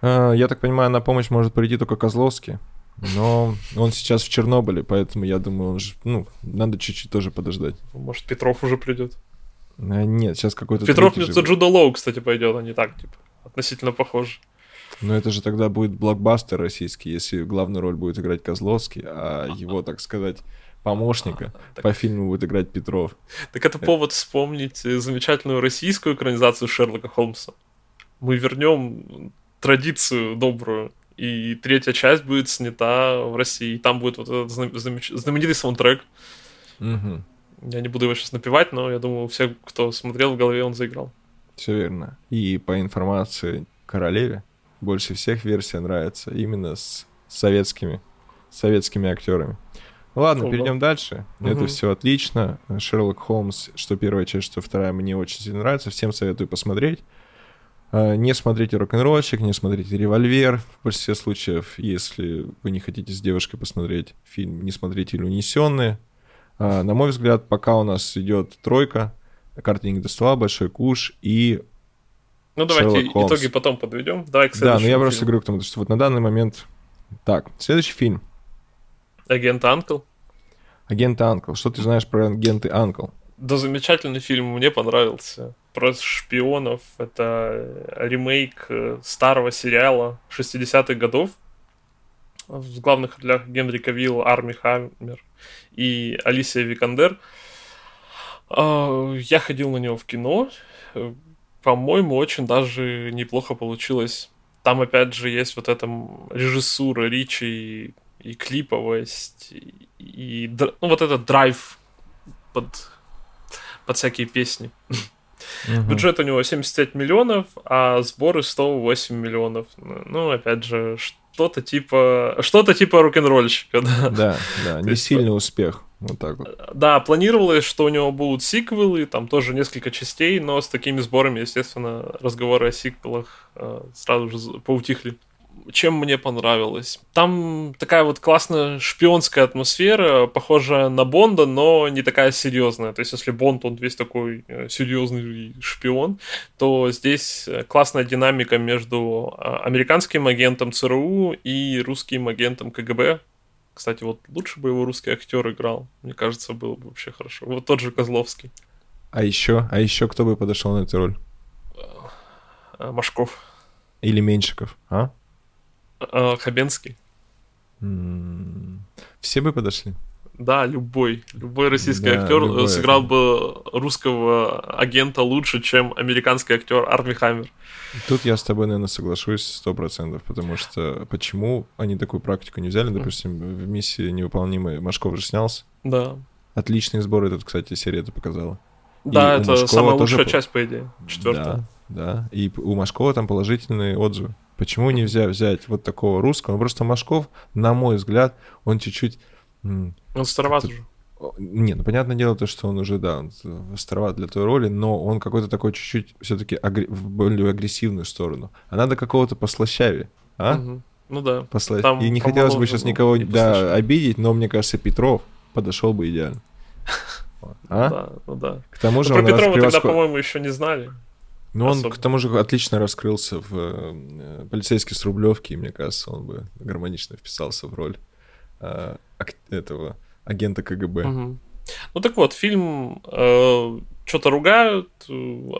А, Я так понимаю, на помощь может прийти только Козловский. Но он сейчас в Чернобыле, поэтому я думаю, он же, ну, надо чуть-чуть тоже подождать. Может, Петров уже придет. А, Нет, сейчас какой-то... Петров вместо Джуда Лоу, кстати, пойдет, а не так, типа. Относительно похоже. Но это же тогда будет блокбастер российский, если главную роль будет играть Козловский, а его, так сказать, помощника Так- по фильму будет играть Петров. Так это повод вспомнить э, замечательную российскую экранизацию Шерлока Холмса. Мы вернем традицию добрую, и третья часть будет снята в России. И там будет вот этот знаменитый саундтрек. Мгм. Я не буду его сейчас напевать, но я думаю, все, кто смотрел в голове, он заиграл. Все верно. И по информации Королеве, больше всех версия нравится именно с советскими, советскими актерами. Ну Ладно, Ого. перейдем дальше. Это Мгм. все отлично. Шерлок Холмс, что первая часть, что вторая, мне очень сильно нравится. Всем советую посмотреть. А, Не смотрите рок-н-ролльщик, не смотрите револьвер. В большинстве случаев, если вы не хотите с девушкой посмотреть фильм, не смотрите или унесенные. А, На мой взгляд, пока у нас идет тройка, картинг до стола, большой куш и Ну, давайте Холмс. итоги потом подведем. Давай к да, следующему но я просто фильму. говорю к тому, что вот на данный момент... Так, следующий фильм. Агент Анкл. Агент Анкл. Что ты знаешь про агенты Анкл? Да, замечательный фильм, мне понравился. Про шпионов. Это ремейк э, старого сериала 60-х годов. В главных ролях Генри Кавилл, Арми Хаммер и Алисия Викандер. А, Я ходил на него в кино. Э, По-моему, очень даже неплохо получилось. Там, опять же, есть вот эта режиссура Ричи и, и клиповость, и, и ну, вот этот драйв под, под всякие песни. Угу. Бюджет у него 75 миллионов, а сборы 108 миллионов. Ну, опять же, что-то типа что-то типа рок-н-ролльщика, да. Да, да, не сильный успех. Вот так вот. Да, планировалось, что у него будут сиквелы, там тоже несколько частей, но с такими сборами, естественно, разговоры о сиквелах э, сразу же поутихли чем мне понравилось. Там такая вот классная шпионская атмосфера, похожая на Бонда, но не такая серьезная. То есть, если Бонд, он весь такой э, серьезный шпион, то здесь э, классная динамика между а, американским агентом ЦРУ и русским агентом КГБ. Кстати, вот лучше бы его русский актер играл. Мне кажется, было бы вообще хорошо. Вот тот же Козловский. А еще, а еще кто бы подошел на эту роль? Э, Машков. Или Меньшиков, а? А, Хабенский. Все бы подошли? Да, любой. Любой российский да, актер любой, сыграл бы русского агента лучше, чем американский актер Арми Хаммер. Тут я с тобой, наверное, соглашусь сто процентов, потому что почему они такую практику не взяли? Допустим, в «Миссии невыполнимой» Машков же снялся. Да. Отличный сбор этот, кстати, серия это показала. Да, И это самая лучшая тоже... часть, по идее, четвертая. Да, да. И у Машкова там положительные отзывы. Почему нельзя взять вот такого русского? Ну, просто Машков, на мой взгляд, он чуть-чуть... Он староват уже. Не, ну понятное дело то, что он уже, да, он староват для той роли, но он какой-то такой чуть-чуть все-таки агр... в более агрессивную сторону. А надо какого-то послащавее, а? Угу. Ну да. Посла... Там И не хотелось бы сейчас никого да, обидеть, но мне кажется, Петров подошел бы идеально. А? Да, ну да. К тому же но про Петрова тогда, по-моему, еще не знали. Ну, он к тому же отлично раскрылся в э, полицейский с Рублевки, и мне кажется, он бы гармонично вписался в роль э, этого агента КГБ. Угу. Ну так вот, фильм э, что-то ругают, э,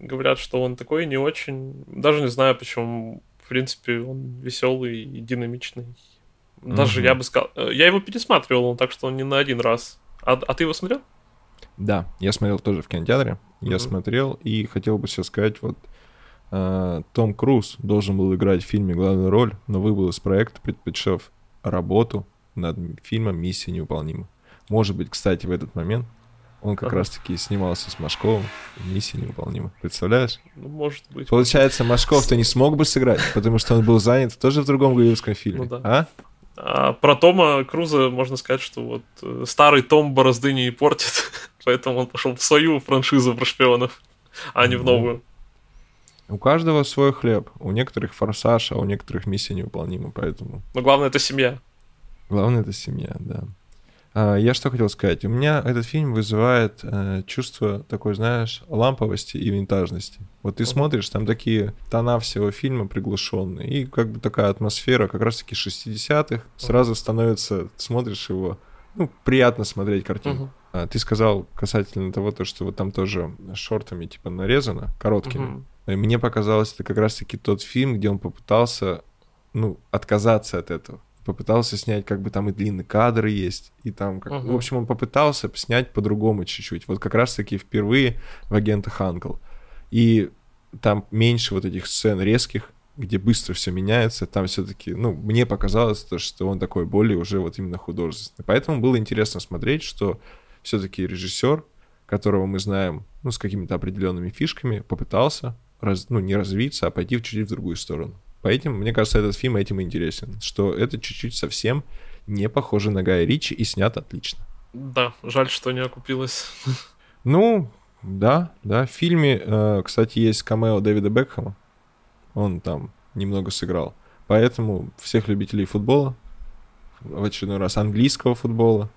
говорят, что он такой не очень. Даже не знаю, почему. В принципе, он веселый и динамичный. Даже угу. я бы сказал. Э, я его пересматривал, так что он не на один раз. А, а ты его смотрел? Да, я смотрел тоже в кинотеатре. Mm-hmm. Я смотрел и хотел бы сейчас сказать, вот э, Том Круз должен был играть в фильме главную роль, но выбыл из проекта, предпочитав работу над фильмом «Миссия невыполнима». Может быть, кстати, в этот момент он как раз-таки снимался с Машковым «Миссия невыполнима». Представляешь? Ну, может быть. Получается, Машков-то не смог бы сыграть, потому что он был занят тоже в другом голливудском фильме. Ну, да. А? А про Тома Круза можно сказать, что вот э, старый Том борозды не портит, поэтому он пошел в свою франшизу про шпионов, а не в новую. У каждого свой хлеб. У некоторых форсаж, а у некоторых миссия невыполнима, поэтому... Но главное это семья. Главное это семья, да. А, я что хотел сказать. У меня этот фильм вызывает э, чувство такой, знаешь, ламповости и винтажности. Вот ты смотришь, там такие тона всего фильма приглушенные, и как бы такая атмосфера как раз-таки 60-х. Сразу становится, смотришь его, ну, приятно смотреть картину. А, ты сказал касательно того, то, что вот там тоже шортами типа нарезано, короткими. И мне показалось, это как раз-таки тот фильм, где он попытался, ну, отказаться от этого попытался снять, как бы там и длинные кадры есть, и там, как... uh-huh. в общем, он попытался снять по-другому чуть-чуть. Вот как раз-таки впервые в агентах Англ. И там меньше вот этих сцен резких, где быстро все меняется, там все-таки, ну, мне показалось то, что он такой более уже вот именно художественный. Поэтому было интересно смотреть, что все-таки режиссер, которого мы знаем, ну, с какими-то определенными фишками, попытался, раз, ну, не развиться, а пойти чуть-чуть в другую сторону. По этим, мне кажется, этот фильм этим интересен, что это чуть-чуть совсем не похоже на Гая Ричи и снят отлично. Да, жаль, что не окупилось. Ну, да, да. В фильме, э, кстати, есть камео Дэвида Бекхэма. Он там немного сыграл. Поэтому всех любителей футбола, в очередной раз английского футбола,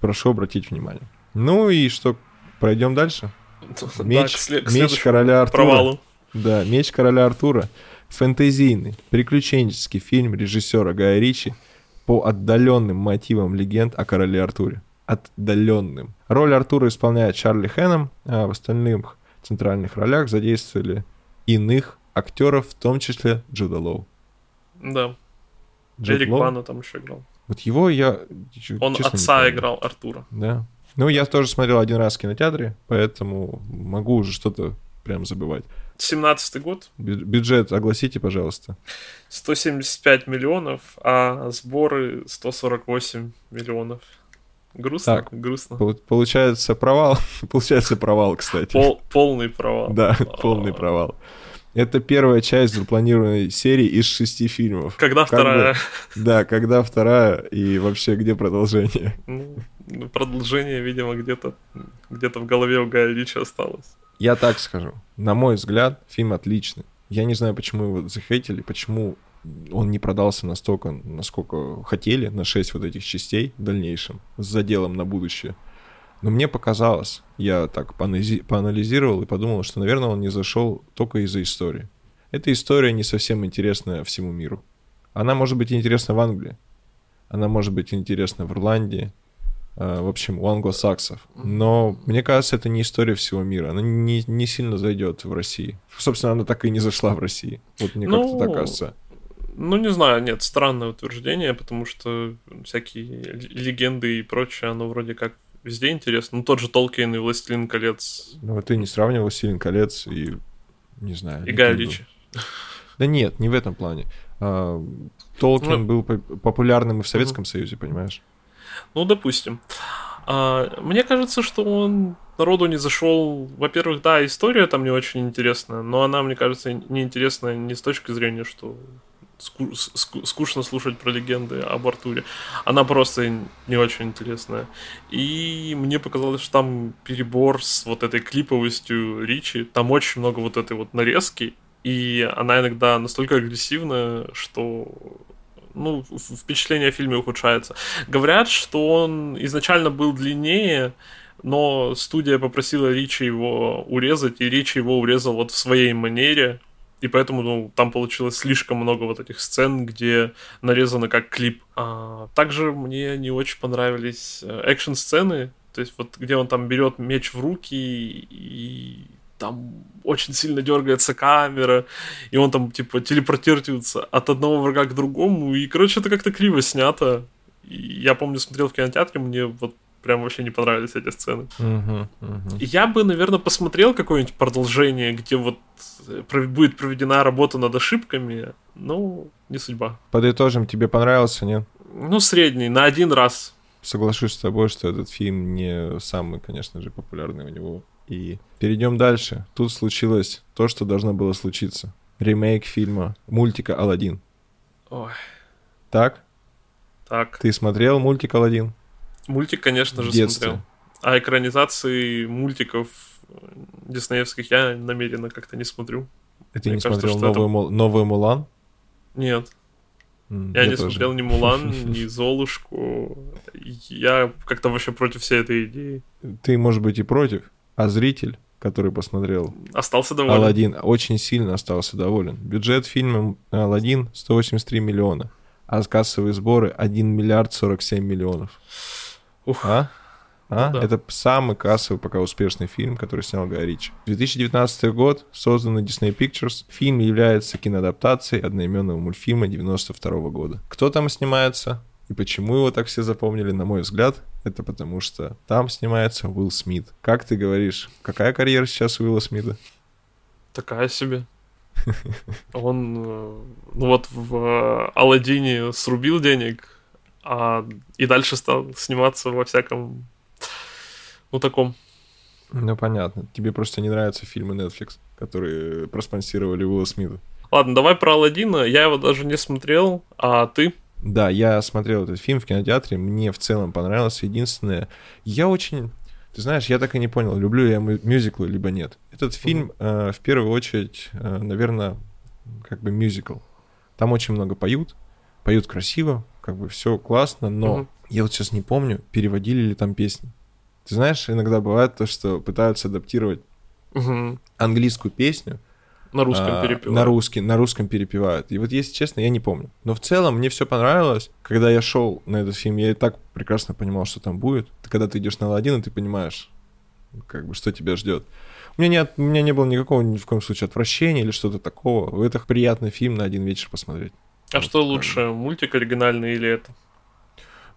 прошу обратить внимание. Ну и что, пройдем дальше? Меч, да, след- меч короля Артура. Провалу. Да, меч короля Артура. Фэнтезийный, приключенческий фильм режиссера Гая Ричи по отдаленным мотивам легенд о короле Артуре. Отдаленным. Роль Артура исполняет Чарли Хэном, а в остальных центральных ролях задействовали иных актеров, в том числе Джуда Лоу. Да. Джуд Эрик Лоу? Бана там еще играл. Вот его я... Он отца играл Артура. Да. Ну, я тоже смотрел один раз в кинотеатре, поэтому могу уже что-то прям забывать. 17 год. Бюджет огласите, пожалуйста. 175 миллионов, а сборы 148 миллионов. Грустно, Так. грустно. Пол- Получается провал. Получается провал, кстати. Пол- полный провал. Да, полный провал. Это первая часть запланированной серии из шести фильмов. Когда Как бы- вторая? Да, когда вторая и вообще где продолжение? Ну, продолжение, видимо, где-то где-то в голове у Гая Ричи осталось. Я так скажу. На мой взгляд, фильм отличный. Я не знаю, почему его захейтили, почему он не продался настолько, насколько хотели, на 6 вот этих частей в дальнейшем, с заделом на будущее. Но мне показалось, я так поанализировал и подумал, что, наверное, он не зашел только из-за истории. Эта история не совсем интересная всему миру. Она может быть интересна в Англии, она может быть интересна в Ирландии, в общем, у англосаксов. Но мне кажется, это не история всего мира. Она не, не сильно зайдет в России. Собственно, она так и не зашла в России. Вот мне Ну, как-то так кажется. Ну, не знаю, нет, странное утверждение, потому что всякие легенды и прочее, оно вроде как везде интересно. Ну, тот же Толкин и Властелин колец Ну, вот ты не сравнивал «Силен колец» и, не знаю... и Никиду. Ричи. Да нет, не в этом плане. А, Толкин Ну, был по- популярным и в Советском Союзе, понимаешь? Ну, допустим. А, мне кажется, что он народу не зашел. Во-первых, да, история там не очень интересная, но она, мне кажется, неинтересная не с точки зрения, что ску- ску- скучно слушать про легенды об Артуре. Она просто не очень интересная. И мне показалось, что там перебор с вот этой клиповостью Ричи. Там очень много вот этой вот нарезки. И она иногда настолько агрессивная, что ну, впечатление о фильме ухудшается. Говорят, что он изначально был длиннее, но студия попросила Ричи его урезать, и Ричи его урезал вот в своей манере, и поэтому ну, там получилось слишком много вот этих сцен, где нарезано как клип. А, также мне не очень понравились э, экшн-сцены, то есть вот где он там берет меч в руки и там очень сильно дергается камера, и он там, типа, телепортируется от одного врага к другому, и, короче, это как-то криво снято. И я помню, смотрел в кинотеатре, мне вот прям вообще не понравились эти сцены. Мгм. И Я бы, наверное, посмотрел какое-нибудь продолжение, где вот э, будет проведена работа над ошибками, но не судьба. Подытожим, тебе понравился, нет? Ну, средний, на один раз. Соглашусь с тобой, что этот фильм не самый, конечно же, популярный у него. И перейдем дальше. Тут случилось то, что должно было случиться. Ремейк фильма, мультика «Аладдин». Ой, Так? так. Ты смотрел мультик «Аладдин»? Мультик, конечно же, детстве. смотрел. А экранизации мультиков э, диснеевских я намеренно как-то не смотрю. И ты Мне не кажется, смотрел что это- Мул- новую «Мулан»? Нет, М, я, не тоже. смотрел ни Мулан, ни Золушку. Я как-то вообще против всей этой идеи. Ты, может быть, и против, а зритель, который посмотрел Остался доволен. «Аладдин», очень сильно остался доволен. Бюджет фильма «Аладдин» 183 миллиона, а кассовые сборы 1 миллиард 47 миллионов. Ух. А? А? Ну да. Это самый кассовый пока успешный фильм, который снял Гай Ричи. 2019 год, созданный Disney Pictures. Фильм является киноадаптацией одноименного мультфильма 92 года. Кто там снимается и почему его так все запомнили, на мой взгляд, это потому что там снимается Уилл Смит. Как ты говоришь, какая карьера сейчас у Уилла Смита? Такая себе. Он, э, ну вот в э, Алладине срубил денег, а и дальше стал сниматься во всяком, ну таком. Ну, понятно. Тебе просто не нравятся фильмы Netflix, которые проспонсировали Уилла Смита. Ладно, давай про Алладина. Я его даже не смотрел, а ты? Да, я смотрел этот фильм в кинотеатре, мне в целом понравился. Единственное, я очень... Ты знаешь, я так и не понял, люблю я мю- мюзиклы, либо нет. Этот фильм, э, в первую очередь, э, наверное, как бы мюзикл. Там очень много поют, поют красиво, как бы все классно, но Мгм. я вот сейчас не помню, переводили ли там песни. Ты знаешь, иногда бывает то, что пытаются адаптировать Мгм. английскую песню, На русском а, перепеваю. На, русский, на русском перепевают. И вот, если честно, я не помню. Но в целом мне все понравилось. Когда я шел на этот фильм, я и так прекрасно понимал, что там будет. Ты, когда ты идешь на Аладдин, ты понимаешь, как бы, что тебя ждет. У меня, не, от- у меня не было никакого ни в коем случае отвращения или что-то такого. Это приятный фильм на один вечер посмотреть. А Вот что бы. лучше, мультик оригинальный или это?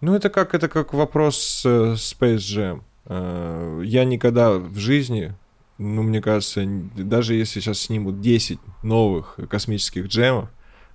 Ну, это как, это как вопрос с э, Space Jam. Э, Я никогда в жизни, ну, мне кажется, даже если сейчас снимут 10 новых космических джемов,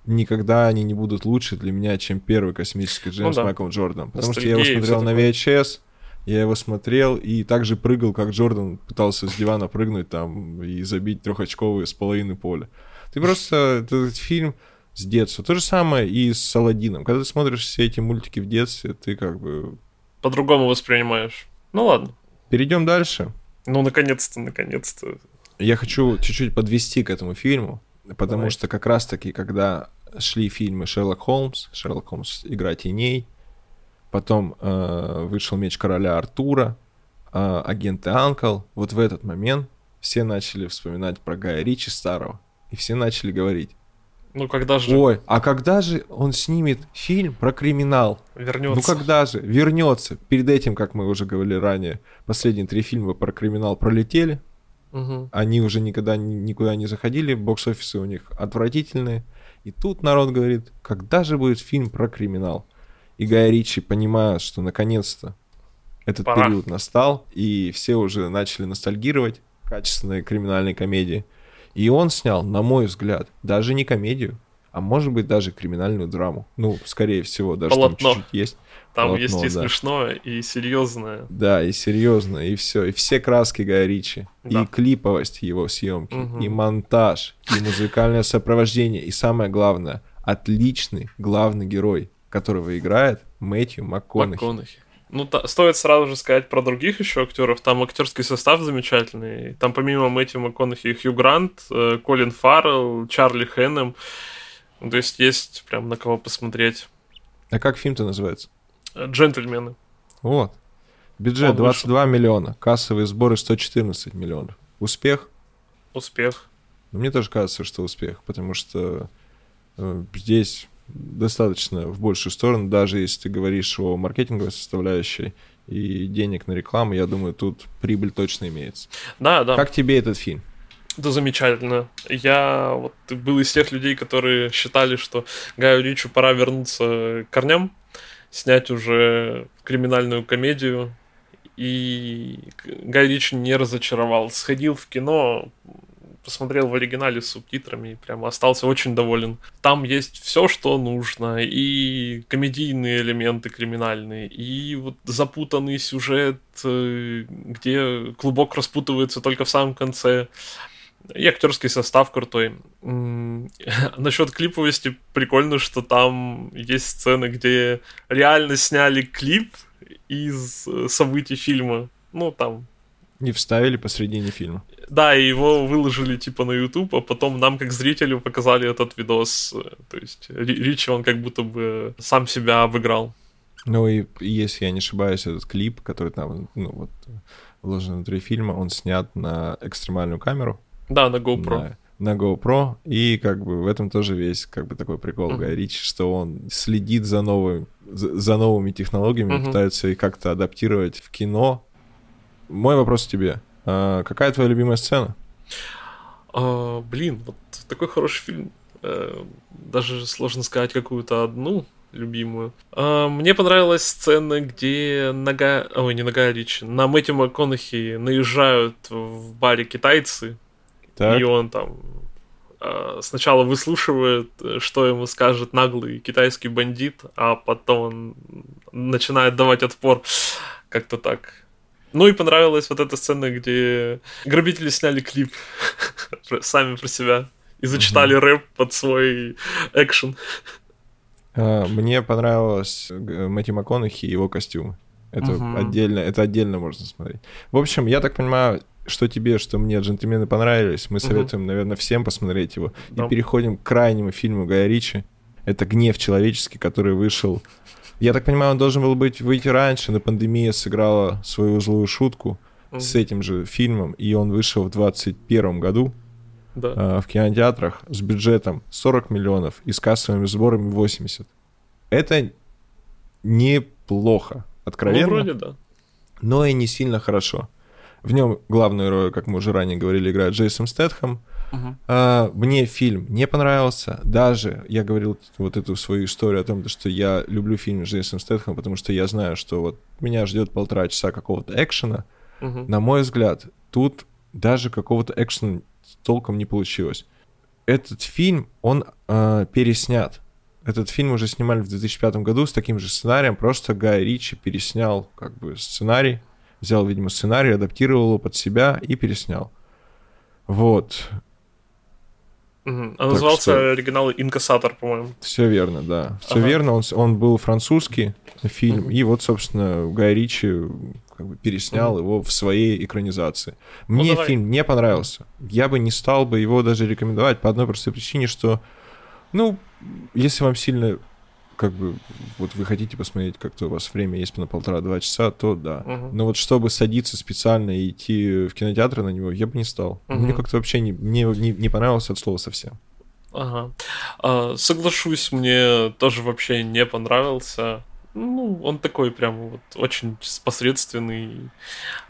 никогда они не будут лучше для меня, чем первый космический джем Ну с да. Майклом Джорданом. Потому что я его Ностальгия смотрел на. VHS, Я его смотрел и также прыгал, как Джордан пытался с дивана прыгнуть там и забить трехочковые с половины поля. Ты просто этот фильм с детства. То же самое и с Алладином. Когда ты смотришь все эти мультики в детстве, ты как бы... По-другому воспринимаешь. Ну ладно. Перейдем дальше. Ну, наконец-то, наконец-то. Я хочу чуть-чуть подвести к этому фильму, потому Давай. что как раз-таки, когда шли фильмы Шерлок Холмс, Шерлок Холмс «Игра теней», потом э, вышел «Меч короля Артура», э, «Агенты Анкл», вот в этот момент все начали вспоминать про Гая Ричи старого, и все начали говорить, Ну, когда же ой, а когда же он снимет фильм про криминал? вернется? Ну когда же? Вернется. Перед этим, как мы уже говорили ранее, последние три фильма про криминал пролетели, Мгм. они уже никогда ни- никуда не заходили, бокс-офисы у них отвратительные. И тут народ говорит, когда же будет фильм про криминал? И Гай Ричи понимает, что наконец-то этот Пора. период настал, и все уже начали ностальгировать качественной криминальной комедии. И он снял, на мой взгляд, даже не комедию, а может быть даже криминальную драму. Ну, скорее всего, даже Полотно. там чуть-чуть есть. Там полотно, есть и да. смешное, и серьезное. Да, и серьезно, и все, и все краски Гая Ричи, Да. и клиповость его съемки, Мгм. и монтаж, и музыкальное сопровождение, и самое главное, отличный главный герой, которого играет Мэтью МакКонахи. МакКонахи. Ну, та- стоит сразу же сказать про других еще актеров. Там актерский состав замечательный. Там помимо Мэтью МакКонахи Хью Грант, э, Колин Фаррелл, Чарли Хэннем. Ну, То есть есть прям на кого посмотреть. А как фильм-то называется? Э, Джентльмены. Вот. Бюджет Он 22 миллиона, кассовые сборы 114 миллионов. Успех? Успех. Мне тоже кажется, что успех, потому что э, здесь достаточно в большую сторону, даже если ты говоришь о маркетинговой составляющей и денег на рекламу, я думаю, тут прибыль точно имеется. Да, да. Как тебе этот фильм? Да замечательно. Я вот был из тех людей, которые считали, что Гаю Ричу пора вернуться к корням, снять уже криминальную комедию. И Гай Ричи не разочаровал. Сходил в кино, посмотрел в оригинале с субтитрами и прямо остался очень доволен. Там есть все, что нужно. И комедийные элементы криминальные, и вот запутанный сюжет, э, где клубок распутывается только в самом конце. И актерский состав крутой. Насчет клиповости прикольно, что там есть сцены, где реально сняли клип из э, событий фильма. Ну, там. Не вставили посредине фильма. Да, и его выложили типа на YouTube, а потом нам, как зрителю, показали этот видос. То есть Ри- Ричи, он как будто бы сам себя обыграл. Ну и если я не ошибаюсь, этот клип, который там, ну вот, вложен внутри фильма, он снят на экстремальную камеру. Да, на GoPro. На, на GoPro, и как бы в этом тоже весь как бы такой прикол Мгм. Гая Ричи, что он следит за, новым, за, за новыми технологиями, Мгм. пытается их как-то адаптировать в кино. Мой вопрос тебе. а, какая твоя любимая сцена? А, блин, вот такой хороший фильм. Э, даже сложно сказать какую-то одну любимую. А, мне понравилась сцена, где нога... Ой, не нога Ричи. На Мэтью МакКонахи наезжают в баре китайцы, Так, и он там а, сначала выслушивает, что ему скажет наглый китайский бандит, а потом он начинает давать отпор. Как-то так. Ну и понравилась вот эта сцена, где грабители сняли клип сами про себя и зачитали рэп под свой экшен. а, мне понравилось э, Мэтью МакКонахи и его костюмы. Это отдельно, это отдельно можно смотреть. В общем, я так понимаю, что тебе, что мне «Джентльмены» понравились. Мы советуем, наверное, всем посмотреть его. Да. И переходим к крайнему фильму Гая Ричи. Это «Гнев человеческий», который вышел... Я так понимаю, он должен был быть выйти раньше, но пандемия сыграла свою злую шутку с этим же фильмом, и он вышел в 2021 году Да. э, в кинотеатрах с бюджетом 40 миллионов и с кассовыми сборами 80. Это неплохо, Ну, откровенно вроде да. но и не сильно хорошо. В нем главную роль, как мы уже ранее говорили, играет Джейсон Стэтхэм. Мгм. А, мне фильм не понравился. Даже я говорил вот эту свою историю о том, что я люблю фильм с Джейсоном Стэтхэмом, потому что я знаю, что вот меня ждет полтора часа какого-то экшена. Мгм. На мой взгляд, тут даже какого-то экшена толком не получилось. Этот фильм, он а, переснят Этот фильм уже снимали в 2005 году с таким же сценарием, просто Гай Ричи переснял как бы сценарий, взял, видимо, сценарий, адаптировал его под себя и переснял. Вот. Угу. А назывался что... оригинал «Инкассатор», по-моему. Все верно, да. Все ага. верно. Он, он был французский фильм, угу. и вот, собственно, Гай Ричи как бы переснял угу. его в своей экранизации. Мне ну, фильм не понравился. Я бы не стал бы его даже рекомендовать по одной простой причине, что, ну, если вам сильно как бы вот вы хотите посмотреть, как-то у вас время есть на полтора-два часа, то да. Uh-huh. Но вот чтобы садиться специально и идти в кинотеатр на него, я бы не стал. Uh-huh. Мне как-то вообще не, мне не, не понравилось от слова совсем. Ага. А, соглашусь, мне тоже вообще не понравился. Ну, он такой прям вот очень посредственный.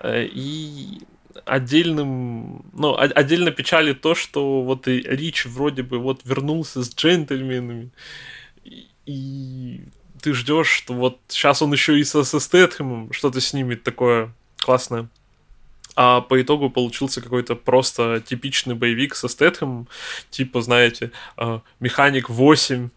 Э, и отдельным, ну, отдельно печали то, что вот и Рич вроде бы вот вернулся с джентльменами, и ты ждешь, что вот сейчас он еще и со, со Стэтхэмом что-то снимет такое классное. А по итогу получился какой-то просто типичный боевик со Стэтхэмом, типа, знаете, э, Механик 8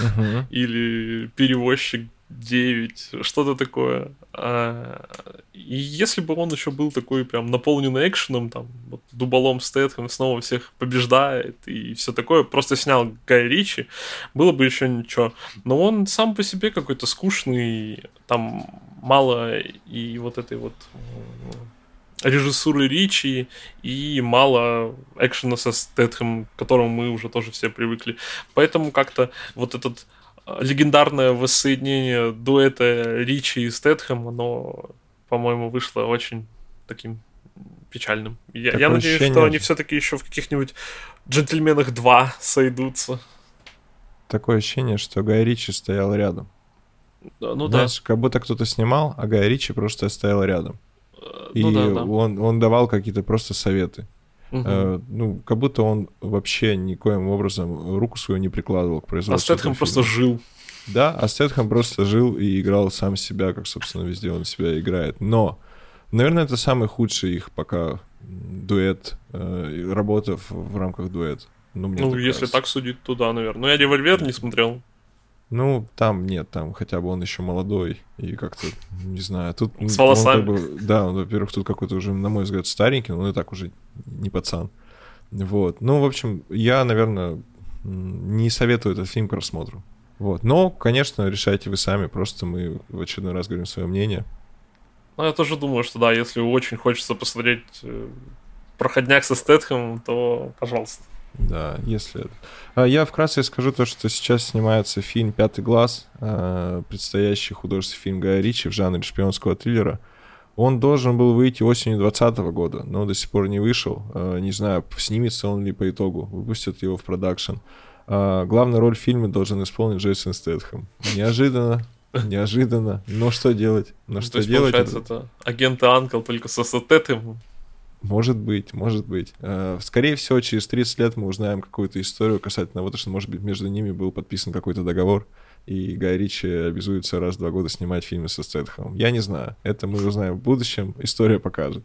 uh-huh. или Перевозчик 9, что-то такое. А, и если бы он еще был такой прям наполненный экшеном, там, вот, дуболом Стэтхэм снова всех побеждает и все такое, просто снял Гай Ричи, было бы еще ничего. Но он сам по себе какой-то скучный, там мало и вот этой вот режиссуры Ричи и мало экшена со Стэтхэм, к которому мы уже тоже все привыкли. Поэтому как-то вот этот легендарное воссоединение дуэта Ричи и Стэтхэм, оно, по-моему, вышло очень таким печальным. Я, я надеюсь, ощущение... что они все-таки еще в каких-нибудь джентльменах 2 сойдутся. Такое ощущение, что Гай Ричи стоял рядом. Ну Знаешь, да. как будто кто-то снимал, а Гай Ричи просто стоял рядом. Э, и ну, да, да. Он, он давал какие-то просто советы. Угу. Э, ну, как будто он вообще никоим образом руку свою не прикладывал к производству. А Стэтхэм просто жил. Да, а Стэтхэм просто жил и играл сам себя, как, собственно, везде он себя играет. Но, наверное, это самый худший их пока дуэт, э, работа в, в рамках дуэта. Ну, ну если кажется. так судить, то да, наверное. Но я Револьвер не смотрел. Ну, там нет, там хотя бы он еще молодой и как-то, не знаю, тут... С волосами. Он, как бы, да, он, во-первых, тут какой-то уже, на мой взгляд, старенький, но он и так уже не пацан. Вот. Ну, в общем, я, наверное, не советую этот фильм к просмотру. Вот. Но, конечно, решайте вы сами, просто мы в очередной раз говорим свое мнение. Ну, я тоже думаю, что да, если очень хочется посмотреть э, проходняк со Стэтхэмом, то пожалуйста. Да, если... А я вкратце скажу то, что сейчас снимается фильм «Пятый глаз», а, предстоящий художественный фильм Гая Ричи в жанре шпионского триллера. Он должен был выйти осенью 2020 года, но до сих пор не вышел. А, не знаю, снимется он ли по итогу, выпустят его в продакшн. Главную роль в фильме должен исполнить Джейсон Стэтхэм. Неожиданно, неожиданно. Но что делать? Но что есть, делать? Получается, это агенты Анкл только со Стэтхэмом. Может быть, может быть. Э, скорее всего, через 30 лет мы узнаем какую-то историю касательно того, что, может быть, между ними был подписан какой-то договор, и Гай Ричи обязуется раз в два года снимать фильмы со Стэтхэмом. Я не знаю. Это мы узнаем в будущем. История покажет.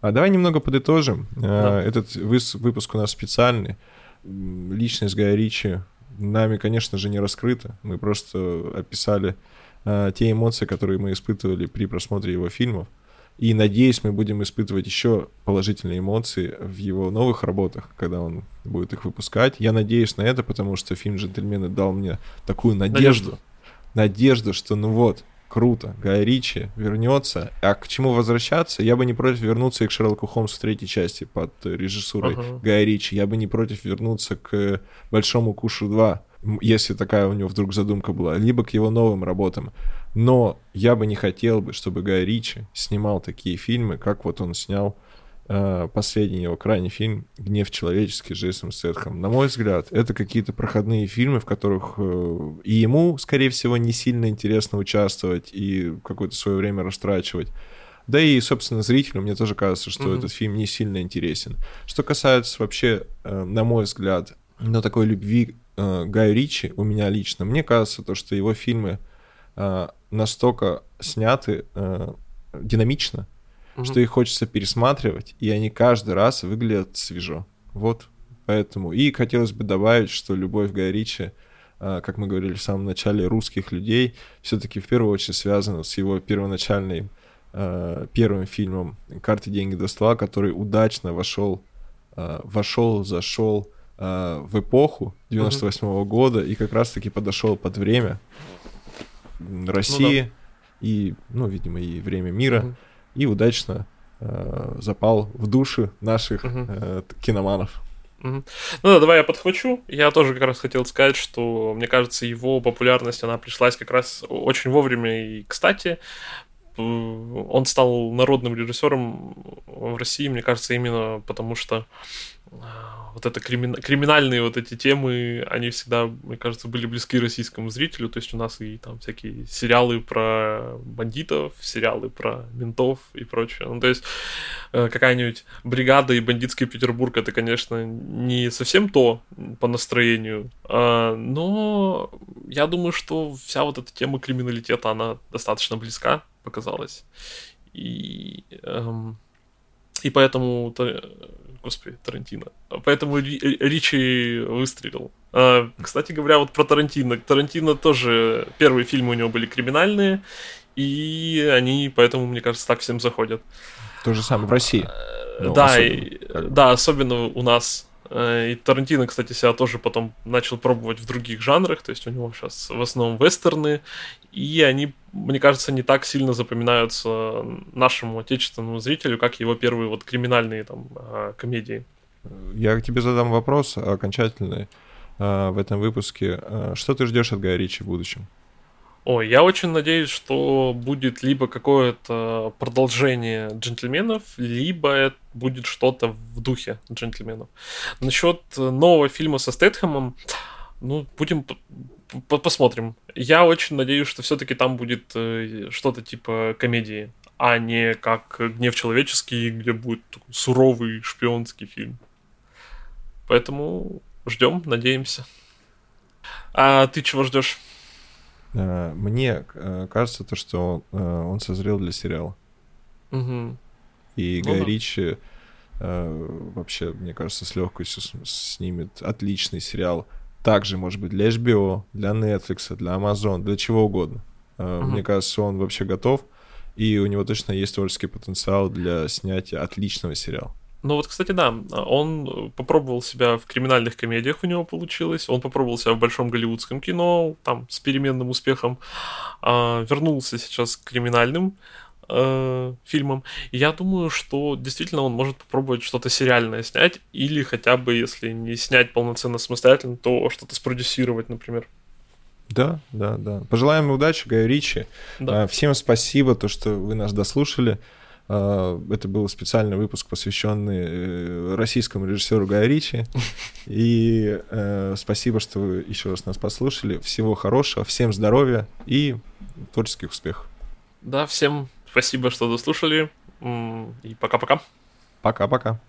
А давай немного подытожим. Э, да. Этот выпуск у нас специальный. Личность Гая Ричи нами, конечно же, не раскрыта. Мы просто описали э, те эмоции, которые мы испытывали при просмотре его фильмов. И надеюсь, мы будем испытывать еще положительные эмоции в его новых работах, когда он будет их выпускать. Я надеюсь на это, потому что фильм «Джентльмены» дал мне такую надежду. Надежду, надежду что ну вот, круто, Гай Ричи вернется. А к чему возвращаться? Я бы не против вернуться и к Шерлоку Холмсу третьей части под режиссурой uh-huh. Гая Ричи. Я бы не против вернуться к Большому Кушу 2 если такая у него вдруг задумка была, либо к его новым работам. Но я бы не хотел бы, чтобы Гай Ричи снимал такие фильмы, как вот он снял э, последний его крайний фильм «Гнев человеческий» с Джейсом Сетхом. На мой взгляд, это какие-то проходные фильмы, в которых э, и ему, скорее всего, не сильно интересно участвовать и какое-то свое время растрачивать. Да и, собственно, зрителю мне тоже кажется, что mm-hmm. этот фильм не сильно интересен. Что касается вообще, э, на мой взгляд, ну, такой любви э, Гаю Ричи у меня лично, мне кажется, то, что его фильмы э, настолько сняты э, динамично, угу. что их хочется пересматривать, и они каждый раз выглядят свежо. Вот поэтому. И хотелось бы добавить, что любовь Гая Ричи э, как мы говорили в самом начале, русских людей, все-таки в первую очередь связано с его первоначальной э, первым фильмом «Карты, деньги до стола», который удачно вошел, э, вошел, зашел э, в эпоху 98 -го года и как раз-таки подошел под время России ну, да. и, ну, видимо, и время мира, угу. и удачно э, запал в души наших угу. э, киноманов. Ну да, давай я подхвачу. Я тоже как раз хотел сказать, что, мне кажется, его популярность, она пришлась как раз очень вовремя и кстати. Он стал народным режиссером в России, мне кажется, именно потому что вот это кримин... криминальные вот эти темы, они всегда, мне кажется, были близки российскому зрителю. То есть у нас и там всякие сериалы про бандитов, сериалы про ментов и прочее. Ну, то есть э, какая-нибудь бригада и бандитский Петербург, это, конечно, не совсем то по настроению, а, но я думаю, что вся вот эта тема криминалитета, она достаточно близка показалась. И, эм, и поэтому Господи, Тарантино. Поэтому Ричи выстрелил. А, кстати говоря, вот про Тарантино. Тарантино тоже... Первые фильмы у него были криминальные, и они поэтому, мне кажется, так всем заходят. То же самое в России. Ну, да, особенно, и, да, особенно у нас. Э, и Тарантино, кстати, себя тоже потом начал пробовать в других жанрах, то есть у него сейчас в основном вестерны, и они, мне кажется, не так сильно запоминаются нашему отечественному зрителю, как его первые вот криминальные там а, комедии. Я тебе задам вопрос окончательный а, в этом выпуске. А, что ты ждешь от Гая Ричи в будущем? Ой, я очень надеюсь, что будет либо какое-то продолжение джентльменов, либо это будет что-то в духе джентльменов. Насчет нового фильма со Стэтхэмом, ну, будем посмотрим. Я очень надеюсь, что все-таки там будет э, что-то типа комедии, а не как гнев человеческий, где будет суровый шпионский фильм. Поэтому ждем, надеемся. А ты чего ждешь? Э, мне э, кажется, то, что он, э, созрел для сериала. Угу. И ну, Гай да. Ричи вообще, мне кажется, с легкостью снимет отличный сериал. Также, может быть, для HBO, для Netflix, для Amazon, для чего угодно. Угу. Мне кажется, он вообще готов. И у него точно есть творческий потенциал для снятия отличного сериала. Ну вот, кстати, да, он попробовал себя в криминальных комедиях, у него получилось, он попробовал себя в большом голливудском кино, там, с переменным успехом, а, вернулся сейчас к криминальным э, фильмам. И я думаю, что действительно он может попробовать что-то сериальное снять, или хотя бы, если не снять полноценно самостоятельно, то что-то спродюсировать, например. Да, да, да. Пожелаем удачи, Гай Ричи. Да. А, всем спасибо, то, что вы нас дослушали. А, это был специальный выпуск, посвященный э, российскому режиссеру Гая Ричи. И э, спасибо, что вы еще раз нас послушали. Всего хорошего, всем здоровья и творческих успехов. Да, всем спасибо, что дослушали. И пока-пока. Пока-пока.